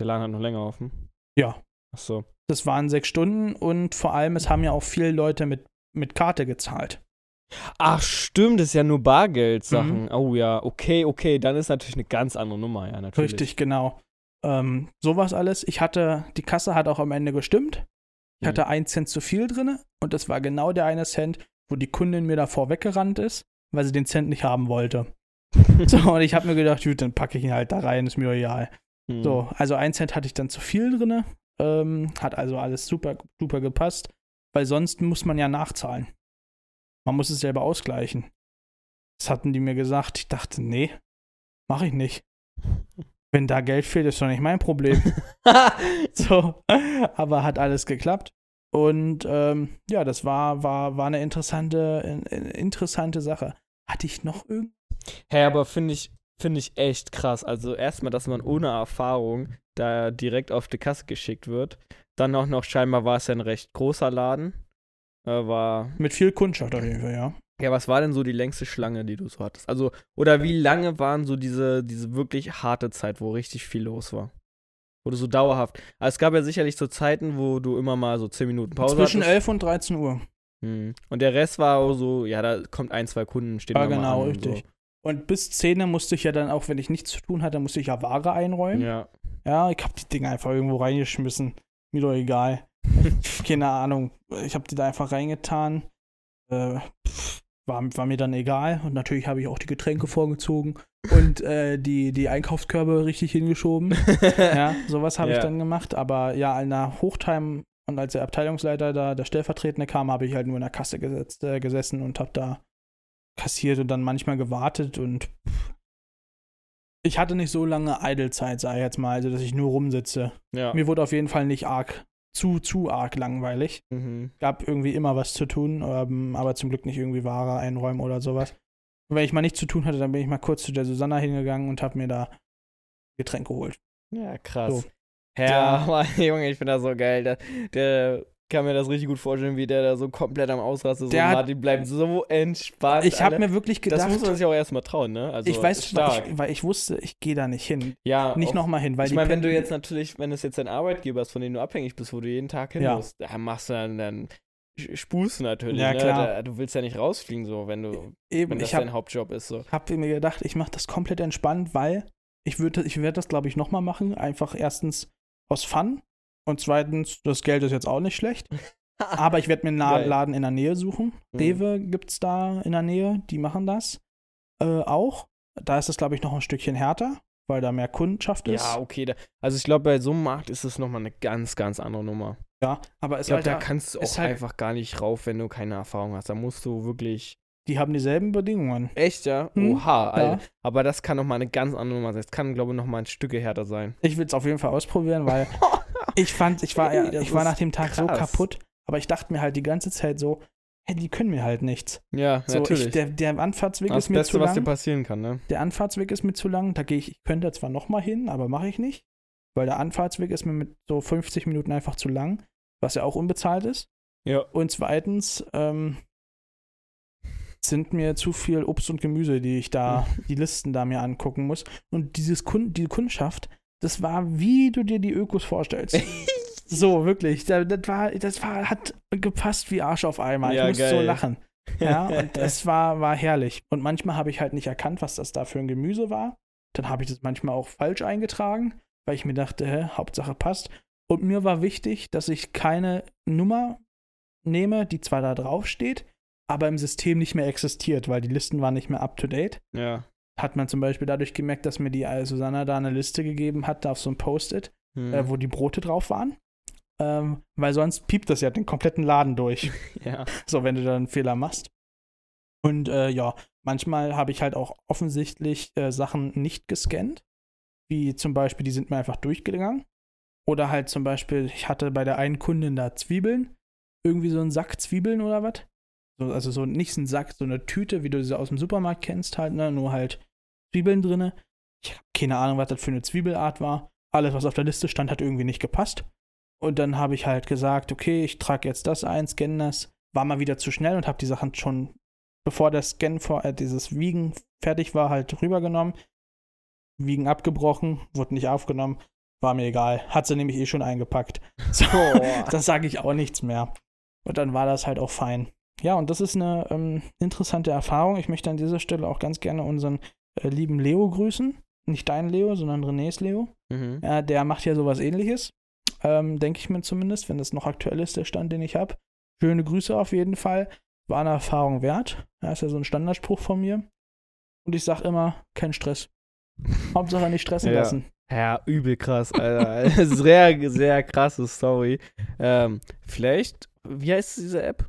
Der Laden hat noch länger offen. Ja. Ach so. Das waren sechs Stunden und vor allem, es haben ja auch viele Leute mit, mit Karte gezahlt. Ach, stimmt, das ist ja nur Bargeldsachen. Mhm. Oh ja, okay, okay, dann ist natürlich eine ganz andere Nummer, ja, natürlich. Richtig, genau. Ähm, sowas alles. Ich hatte, die Kasse hat auch am Ende gestimmt. Ich Mhm. hatte einen Cent zu viel drin und das war genau der eine Cent, wo die Kundin mir davor weggerannt ist, weil sie den Cent nicht haben wollte. So, und ich habe mir gedacht, gut, dann packe ich ihn halt da rein, ist mir egal. Mhm. So, also ein Cent hatte ich dann zu viel drin. Ähm, hat also alles super, super gepasst, weil sonst muss man ja nachzahlen. Man muss es selber ausgleichen. Das hatten die mir gesagt. Ich dachte, nee, mache ich nicht. Wenn da Geld fehlt, ist doch nicht mein Problem. so, aber hat alles geklappt. Und ähm, ja, das war, war, war eine interessante, interessante Sache. Hatte ich noch irgend? Hey, aber finde ich, finde ich echt krass. Also erstmal, dass man ohne Erfahrung da direkt auf die Kasse geschickt wird. Dann auch noch, scheinbar war es ja ein recht großer Laden. Äh, war. Mit viel Kundschaft auf jeden Fall, ja. Ja, was war denn so die längste Schlange, die du so hattest? Also, oder wie lange waren so diese, diese wirklich harte Zeit, wo richtig viel los war? Wo du so dauerhaft. Also es gab ja sicherlich so Zeiten, wo du immer mal so 10 Minuten Pause Zwischen hattest. 11 und 13 Uhr. Hm. Und der Rest war auch so, ja, da kommt ein, zwei Kunden, stehen Ja, genau, an und richtig. Und bis 10 Uhr musste ich ja dann auch, wenn ich nichts zu tun hatte, musste ich ja Ware So. einräumen. Ja. Ja, ich hab die Dinger einfach irgendwo reingeschmissen. Mir doch egal. Keine Ahnung. Ich hab die da einfach reingetan. Äh, war, war mir dann egal. Und natürlich habe ich auch die Getränke vorgezogen und äh, die, die Einkaufskörbe richtig hingeschoben. ja, sowas habe ich Ja. dann gemacht. Aber ja, in der Hochtime und als der Abteilungsleiter da, der Stellvertretende kam, habe ich halt nur in der Kasse gesetzt, äh, gesessen und habe da kassiert und dann manchmal gewartet und ich hatte nicht so lange Idlezeit, sag ich jetzt mal, also dass ich nur rumsitze. ja. Mir wurde auf jeden Fall nicht arg, zu, zu arg langweilig. Mhm. Gab irgendwie immer was zu tun, ähm, aber zum Glück nicht irgendwie Ware einräumen oder sowas. Und wenn ich mal nichts zu tun hatte, dann bin ich mal kurz zu der Susanna hingegangen und habe mir da Getränk geholt. Ja, krass. So. Ja, Mann, Junge, ich finde das so geil. Der, der kann mir das richtig gut vorstellen, wie der da so komplett am Ausrasten ist. Der und hat- Martin bleibt so entspannt. ich habe mir wirklich das gedacht, muss man sich auch erstmal trauen, ne? Also, ich weiß, weil stark. ich, weil ich wusste, ich gehe da nicht hin. ja, Nicht nochmal hin, weil ich meine, wenn du jetzt natürlich, wenn es jetzt dein Arbeitgeber ist, von dem du abhängig bist, wo du jeden Tag hin Ja. musst, da machst du dann, dann spust du natürlich. Ja, ne? klar. Da, du willst ja nicht rausfliegen, so, wenn du, eben, wenn das ich habe dein Hauptjob ist, so. habe mir gedacht, ich mache das komplett entspannt, weil ich würde, ich werde das, glaube ich, nochmal machen. Einfach erstens aus Fun und zweitens, das Geld ist jetzt auch nicht schlecht. Aber ich werde mir einen La-. Laden in der Nähe suchen. Mhm. Rewe gibt's da in der Nähe, die machen das äh, auch. Da ist es, glaube ich, noch ein Stückchen härter, weil da mehr Kundschaft ist. Ja, okay. Da, also ich glaube, bei so einem Markt ist es nochmal eine ganz, ganz andere Nummer. Ja, aber Ich es glaube, halt, da ja- kannst du auch ist halt- einfach gar nicht rauf, wenn du keine Erfahrung hast. Da musst du wirklich. Die haben dieselben Bedingungen. Echt, ja? Hm, Oha, Alter. Ja. Aber das kann nochmal eine ganz andere Nummer sein. Das kann, glaube ich, nochmal ein Stücke härter sein. Ich will es auf jeden Fall ausprobieren, weil ich fand, ich war, Ey, das ich war nach dem Tag so krass. kaputt, aber ich dachte mir halt die ganze Zeit so, hey, die können mir halt nichts. Ja, So, natürlich. ich, der, der Anfahrtsweg das ist mir Beste, zu was dir lang. passieren kann, ne? Der Anfahrtsweg ist mir zu lang. Da gehe ich, ich könnte zwar nochmal hin, aber mache ich nicht. Weil der Anfahrtsweg ist mir mit so 50 Minuten einfach zu lang, was ja auch unbezahlt ist. Ja. Und zweitens ähm, sind mir zu viel Obst und Gemüse, die ich da, die Listen da mir angucken muss. Und dieses Kun die Kundschaft, das war, wie du dir die Ökos vorstellst. so, wirklich. Das, das, war, das war, hat gepasst wie Arsch auf Eimer. Ja, ich musste so lachen. Ja, und es war, war herrlich. Und manchmal habe ich halt nicht erkannt, was das da für ein Gemüse war. Dann habe ich das manchmal auch falsch eingetragen, weil ich mir dachte, hä, Hauptsache passt. Und mir war wichtig, dass ich keine Nummer nehme, die zwar da drauf steht, aber im System nicht mehr existiert, weil die Listen waren nicht mehr up to date. ja. Hat man zum Beispiel dadurch gemerkt, dass mir die äh, Susanna da eine Liste gegeben hat, auf so ein Post-it, Hm. äh, wo die Brote drauf waren. Ähm, weil sonst piept das ja den kompletten Laden durch. ja. So, wenn du da einen Fehler machst. Und äh, ja, manchmal habe ich halt auch offensichtlich äh, Sachen nicht gescannt. Wie zum Beispiel, die sind mir einfach durchgegangen. Oder halt zum Beispiel, ich hatte bei der einen Kundin da Zwiebeln. Irgendwie so einen Sack Zwiebeln oder was. So, also so nicht so ein Sack, so eine Tüte, wie du sie aus dem Supermarkt kennst, halt, ne? Nur halt Zwiebeln drinne. Ich habe keine Ahnung, was das für eine Zwiebelart war. Alles, was auf der Liste stand, hat irgendwie nicht gepasst. Und dann habe ich halt gesagt, okay, ich trage jetzt das ein, scanne das. War mal wieder zu schnell und habe die Sachen schon, bevor der Scan vor äh, dieses Wiegen fertig war, halt rübergenommen. Wiegen abgebrochen, wurde nicht aufgenommen. War mir egal. Hat sie nämlich eh schon eingepackt. So, Boah. dann sage ich auch nichts mehr. Und dann war das halt auch fein. Ja, und das ist eine ähm, interessante Erfahrung. Ich möchte an dieser Stelle auch ganz gerne unseren äh, lieben Leo grüßen. Nicht deinen Leo, sondern Renés Leo. Mhm. Ja, der macht ja sowas ähnliches. Ähm, Denke ich mir zumindest, wenn das noch aktuell ist, der Stand, den ich habe. Schöne Grüße auf jeden Fall. War eine Erfahrung wert. Ja, ist ja so ein Standardspruch von mir. Und ich sag immer, kein Stress. Hauptsache nicht stressen Ja. lassen. Ja, übel krass, Alter. sehr, sehr krasse Story. Ähm, vielleicht, wie heißt diese App?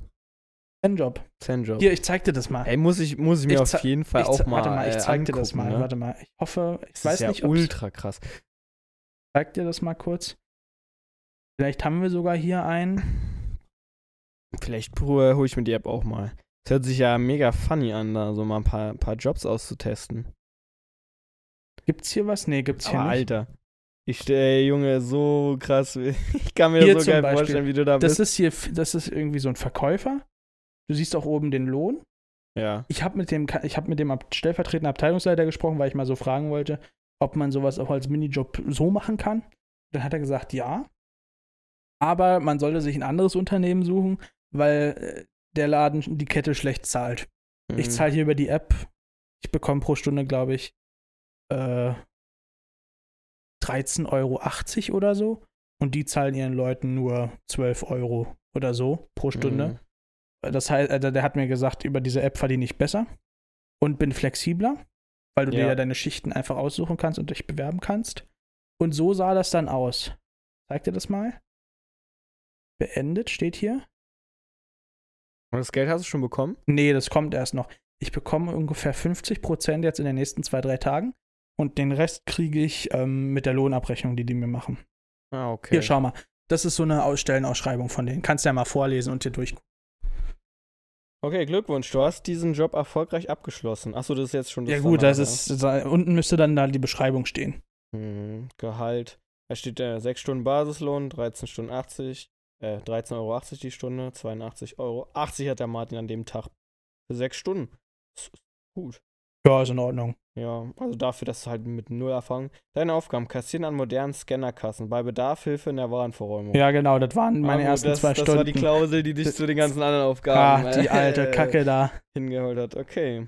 Zen-Job. Zen-Job. Hier, ich zeig dir das mal. Ey, muss ich, muss ich mir Ich auf jeden Fall ich auch mal Warte mal, ich äh, zeig dir das angucken, mal. Ne? Warte mal. Ich hoffe, ich Das weiß ist ja nicht, ultra krass. zeig dir das mal kurz. Vielleicht haben wir sogar hier einen. Vielleicht äh, hole ich mir die App auch mal. Es hört sich ja mega funny an, da so mal ein paar, paar Jobs auszutesten. Gibt's hier was? Nee, gibt's hier Aber nicht. Alter, ich stell, Junge, so krass. Ich kann mir Hier das so geil Beispiel. vorstellen, wie du da Das bist. ist hier, das ist irgendwie so ein Verkäufer. Du siehst auch oben den Lohn. Ja. Ich habe mit dem, ich habe mit dem stellvertretenden Abteilungsleiter gesprochen, weil ich mal so fragen wollte, ob man sowas auch als Minijob so machen kann. Dann hat er gesagt, ja. Aber man sollte sich ein anderes Unternehmen suchen, weil äh, der Laden die Kette schlecht zahlt. Ich Mhm. zahle hier über die App. Ich bekomme pro Stunde, glaube ich, äh, 13,80 Euro oder so. Und die zahlen ihren Leuten nur 12 Euro oder so pro Stunde. Mhm. Das heißt, also der hat mir gesagt, über diese App verdiene ich besser und bin flexibler, weil du dir Ja. ja deine Schichten einfach aussuchen kannst und dich bewerben kannst. Und so sah das dann aus. Zeig dir das mal. Beendet steht hier. Und das Geld hast du schon bekommen? Nee, das kommt erst noch. Ich bekomme ungefähr 50% jetzt in den nächsten zwei, drei Tagen. Und den Rest kriege ich ähm, mit der Lohnabrechnung, die die mir machen. Ah, okay. Hier, schau mal. Das ist so eine Aus- Stellenausschreibung von denen. Kannst ja mal vorlesen und dir durchgucken. Okay, Glückwunsch, du hast diesen Job erfolgreich abgeschlossen. Achso, das ist jetzt schon das Ja gut, das ist, da, unten müsste dann da die Beschreibung stehen. Mhm. Gehalt. Da steht äh, 6 Stunden Basislohn, 13 Stunden 80, äh, 13,80 Euro die Stunde, 82 Euro. 80 hat der Martin an dem Tag für 6 Stunden. Das ist gut. Ja, ist in Ordnung. Ja, also dafür, dass du halt mit null Erfahrung. Deine Aufgaben: Kassieren an modernen Scannerkassen, bei Bedarf Hilfe in der Warenverräumung. Ja, genau, das waren meine Ah, gut, ersten das, zwei das Stunden. war die Klausel, die dich zu den ganzen anderen Aufgaben ah, die alte äh, Kacke da. hingeholt hat. Okay.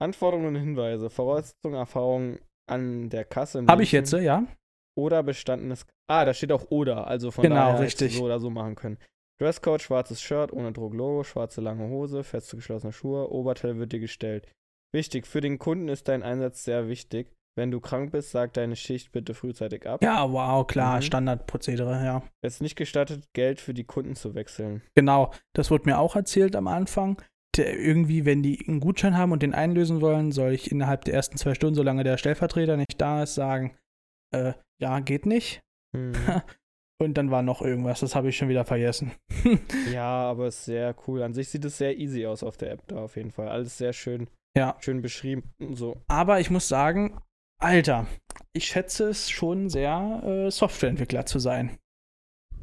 Anforderungen und Hinweise. Voraussetzungen, Erfahrungen an der Kasse. Habe ich jetzt, ja? Oder bestandenes. Ah, da steht auch oder. Also von Genau, daher richtig. so oder so machen können. Dresscode, schwarzes Shirt ohne Drucklogo, schwarze lange Hose, feste geschlossene Schuhe, Oberteil wird dir gestellt. Wichtig, für den Kunden ist dein Einsatz sehr wichtig. Wenn du krank bist, sag deine Schicht bitte frühzeitig ab. Ja, wow, klar, Mhm. Standardprozedere, ja. Es ist nicht gestattet, Geld für die Kunden zu wechseln. Genau, das wurde mir auch erzählt am Anfang. Der, irgendwie, wenn die einen Gutschein haben und den einlösen wollen, soll ich innerhalb der ersten zwei Stunden, solange der Stellvertreter nicht da ist, sagen, äh, ja, geht nicht. Hm. Und dann war noch irgendwas, das habe ich schon wieder vergessen. ja, aber ist sehr cool. An sich sieht es sehr easy aus auf der App da auf jeden Fall. Alles sehr schön, Ja. schön beschrieben. So. Aber ich muss sagen, Alter, ich schätze es schon sehr, äh, Softwareentwickler zu sein.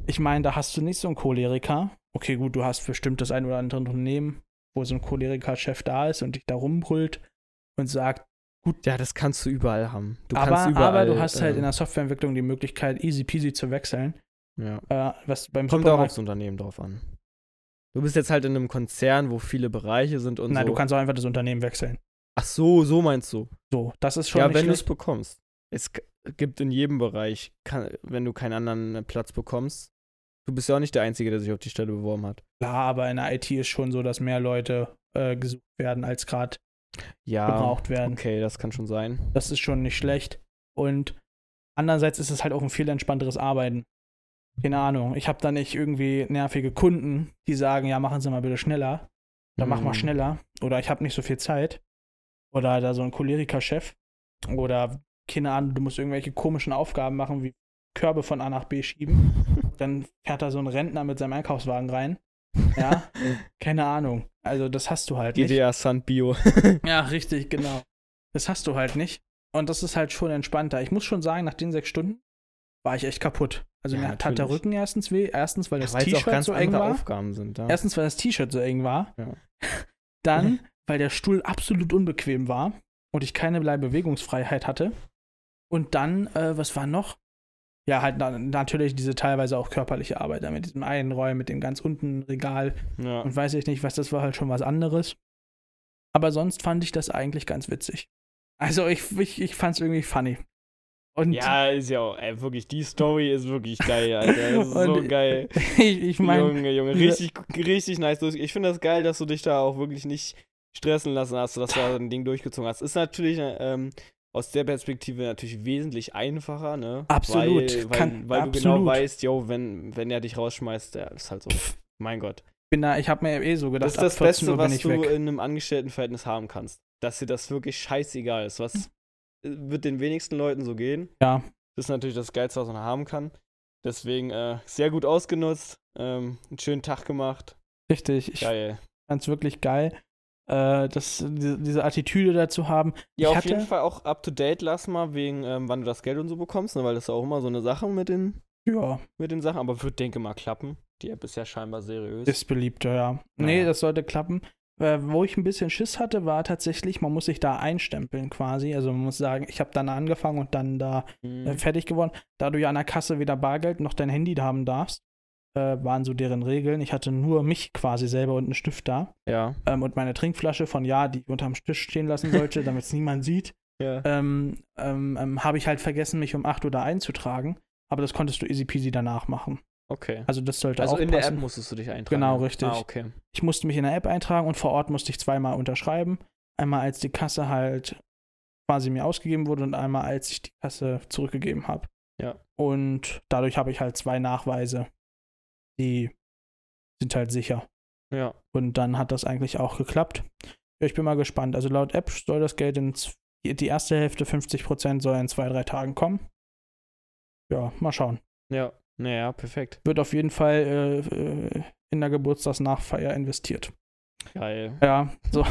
Ich meine, da hast du nicht so einen Choleriker. Okay, gut, du hast bestimmt das ein oder andere Unternehmen, wo so ein Choleriker-Chef da ist und dich da rumbrüllt und sagt, Ja, das kannst du überall haben. Du aber, kannst überall, aber du hast halt ähm, in der Softwareentwicklung die Möglichkeit, easy peasy zu wechseln. ja. Äh, was beim Kommt auch aufs Unternehmen drauf an. Du bist jetzt halt in einem Konzern, wo viele Bereiche sind und Nein, so. du kannst auch einfach das Unternehmen wechseln. Ach so, so meinst du. So, das ist schon ja, wenn du es bekommst. Es gibt in jedem Bereich, kann, wenn du keinen anderen äh, Platz bekommst. Du bist ja auch nicht der Einzige, der sich auf die Stelle beworben hat. Klar, aber in der IT ist schon so, dass mehr Leute äh, gesucht werden, als gerade Ja, gebraucht werden. okay, das kann schon sein. Das ist schon nicht schlecht. Und andererseits ist es halt auch ein viel entspannteres Arbeiten. Keine Ahnung. Ich habe da nicht irgendwie nervige Kunden, die sagen, ja, machen Sie mal bitte schneller. Oder mach mal Hm. schneller. Oder ich habe nicht so viel Zeit. Oder da so ein Choleriker-Chef. Oder, keine Ahnung, du musst irgendwelche komischen Aufgaben machen, wie Körbe von A nach B schieben. Dann fährt da so ein Rentner mit seinem Einkaufswagen rein. Ja, keine Ahnung. Also, das hast du halt nicht. Sun Bio. Ja, richtig, genau. Das hast du halt nicht. Und das ist halt schon entspannter. Ich muss schon sagen, nach den sechs Stunden war ich echt kaputt. Also Ja, mir tat der. Rücken erstens weh. Erstens, weil das auch T-Shirt ganz so eng war. Sind. Ja. Erstens, weil das T-Shirt so eng war. Ja. Dann, weil der Stuhl absolut unbequem war und ich keinerlei Bewegungsfreiheit hatte. Und dann, äh, was war noch? Ja, halt na natürlich diese teilweise auch körperliche Arbeit, da mit diesem Einräumen, mit dem ganz unten Regal ja. und weiß ich nicht, was das war halt schon was anderes. Aber sonst fand ich das eigentlich ganz witzig. Also ich, ich, ich fand es irgendwie funny. Und Ja, ist ja auch, ey, wirklich, die Story ist wirklich geil, Alter. Das ist so geil. ich, ich meine, Junge, Junge, richtig, richtig nice. Ich finde das geil, dass du dich da auch wirklich nicht stressen lassen hast, dass du da ein Ding durchgezogen hast. Ist natürlich ähm, aus der Perspektive natürlich wesentlich einfacher, ne? Absolut, Weil, weil, kann- weil du genau absolut. weißt, yo, wenn, wenn er dich rausschmeißt, ja, ist halt so. Mein Gott. bin da, ich habe mir eh so gedacht, Das ist das ab 14 Beste, Uhr was du weg. in einem Angestelltenverhältnis haben kannst. Dass dir das wirklich scheißegal ist. Was äh, wird den wenigsten Leuten so gehen? Ja. Das ist natürlich das Geilste, was man haben kann. Deswegen äh, sehr gut ausgenutzt. Ähm, einen schönen Tag gemacht. Richtig, ich Geil. fand's wirklich geil, äh, das, diese, Attitüde dazu haben. Ja, Ich auf jeden hatte- Fall auch up to date lass mal, wegen ähm, wann du das Geld und so bekommst, ne? weil das ist auch immer so eine Sache mit den, Ja, mit den Sachen. Aber wird, denke mal, klappen. Die App ist ja scheinbar seriös. ist beliebter, ja. Nee, Naja. das sollte klappen. Äh, wo ich ein bisschen Schiss hatte, war tatsächlich, man muss sich da einstempeln quasi. Also man muss sagen, ich habe dann angefangen und dann da Mhm. äh, fertig geworden. Da du ja an der Kasse weder Bargeld noch dein Handy haben darfst, äh, waren so deren Regeln. Ich hatte nur mich quasi selber und einen Stift da. ja. Ähm, und meine Trinkflasche von ja, die ich unterm Tisch stehen lassen sollte, damit es niemand sieht. ja. ähm, ähm, ähm, habe ich halt vergessen, mich um 8 Uhr da einzutragen. Aber das konntest du easy peasy danach machen. Okay. Also das sollte Also auch in der. App musstest du dich eintragen. Genau, richtig. Ah, okay. Ich musste mich in der App eintragen und vor Ort musste ich zweimal unterschreiben. Einmal als die Kasse halt quasi mir ausgegeben wurde und einmal als ich die Kasse zurückgegeben habe. Ja. Und dadurch habe ich halt zwei Nachweise, die sind halt sicher. Ja. Und dann hat das eigentlich auch geklappt. Ja, ich bin mal gespannt. Also laut App soll das Geld in die erste Hälfte, 50%, soll in zwei, drei Tagen kommen. Ja, mal schauen. Ja. Naja, perfekt. Wird auf jeden Fall äh, äh, in der Geburtstagsnachfeier investiert. Geil. Ja, so.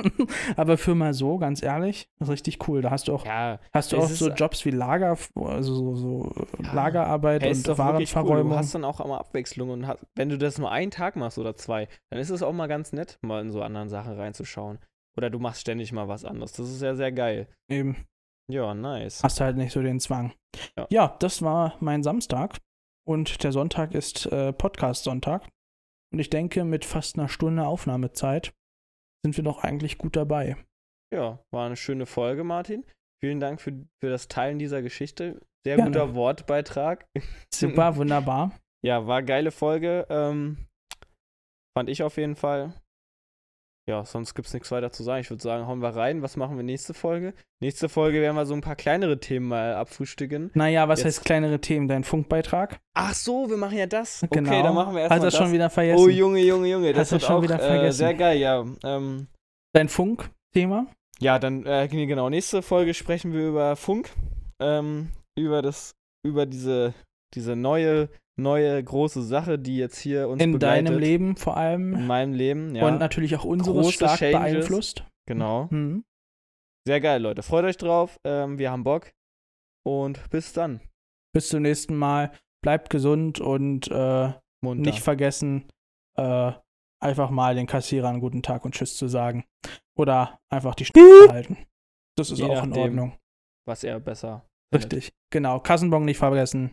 Aber für mal so, ganz ehrlich, ist richtig cool. Da hast du auch, Ja, hast du auch so Jobs wie Lager, also so, so Ja. Lagerarbeit Hey, und wirklich cool. Warenverräumung. Du hast dann auch immer Abwechslung und hast, wenn du das nur einen Tag machst oder zwei, dann ist es auch mal ganz nett, mal in so anderen Sachen reinzuschauen. Oder du machst ständig mal was anderes. Das ist ja sehr geil. Eben. Ja, nice. Hast halt nicht so den Zwang. Ja. Ja, das war mein Samstag. Und der Sonntag ist äh, Podcast-Sonntag. Und ich denke, mit fast einer Stunde Aufnahmezeit sind wir doch eigentlich gut dabei. Ja, war eine schöne Folge, Martin. Vielen Dank für, für das Teilen dieser Geschichte. Sehr Gerne. guter Wortbeitrag. Super, wunderbar. Ja, war geile Folge. Ähm, fand ich auf jeden Fall. Ja, sonst gibt es nichts weiter zu sagen. Ich würde sagen, hauen wir rein. Was machen wir nächste Folge? Nächste Folge werden wir so ein paar kleinere Themen mal abfrühstücken. Naja, was Jetzt- heißt kleinere Themen? Dein Funkbeitrag? Ach so, wir machen ja das. Genau. Okay, dann machen wir Hast erstmal du das. schon wieder vergessen? Oh, Junge, Junge, Junge. Das Hast du wird schon auch wieder äh, vergessen. sehr geil, ja. Ähm, Dein Funkthema? ja, dann, äh, genau. Nächste Folge sprechen wir über Funk. Ähm, über das, über diese, diese neue, neue große Sache, die jetzt hier uns In begleitet. deinem Leben vor allem. In meinem Leben, ja. Und natürlich auch unseres Große stark Changes. beeinflusst. genau. Mhm. Sehr geil, Leute. Freut euch drauf. Ähm, wir haben Bock. Und bis dann. Bis zum nächsten Mal. Bleibt gesund und äh, nicht vergessen, äh, einfach mal den Kassierern einen guten Tag und Tschüss zu sagen. Oder einfach die Schnauze halten. Das ist Je auch in. Ordnung. was er besser. Richtig. Genau. Kassenbon nicht vergessen.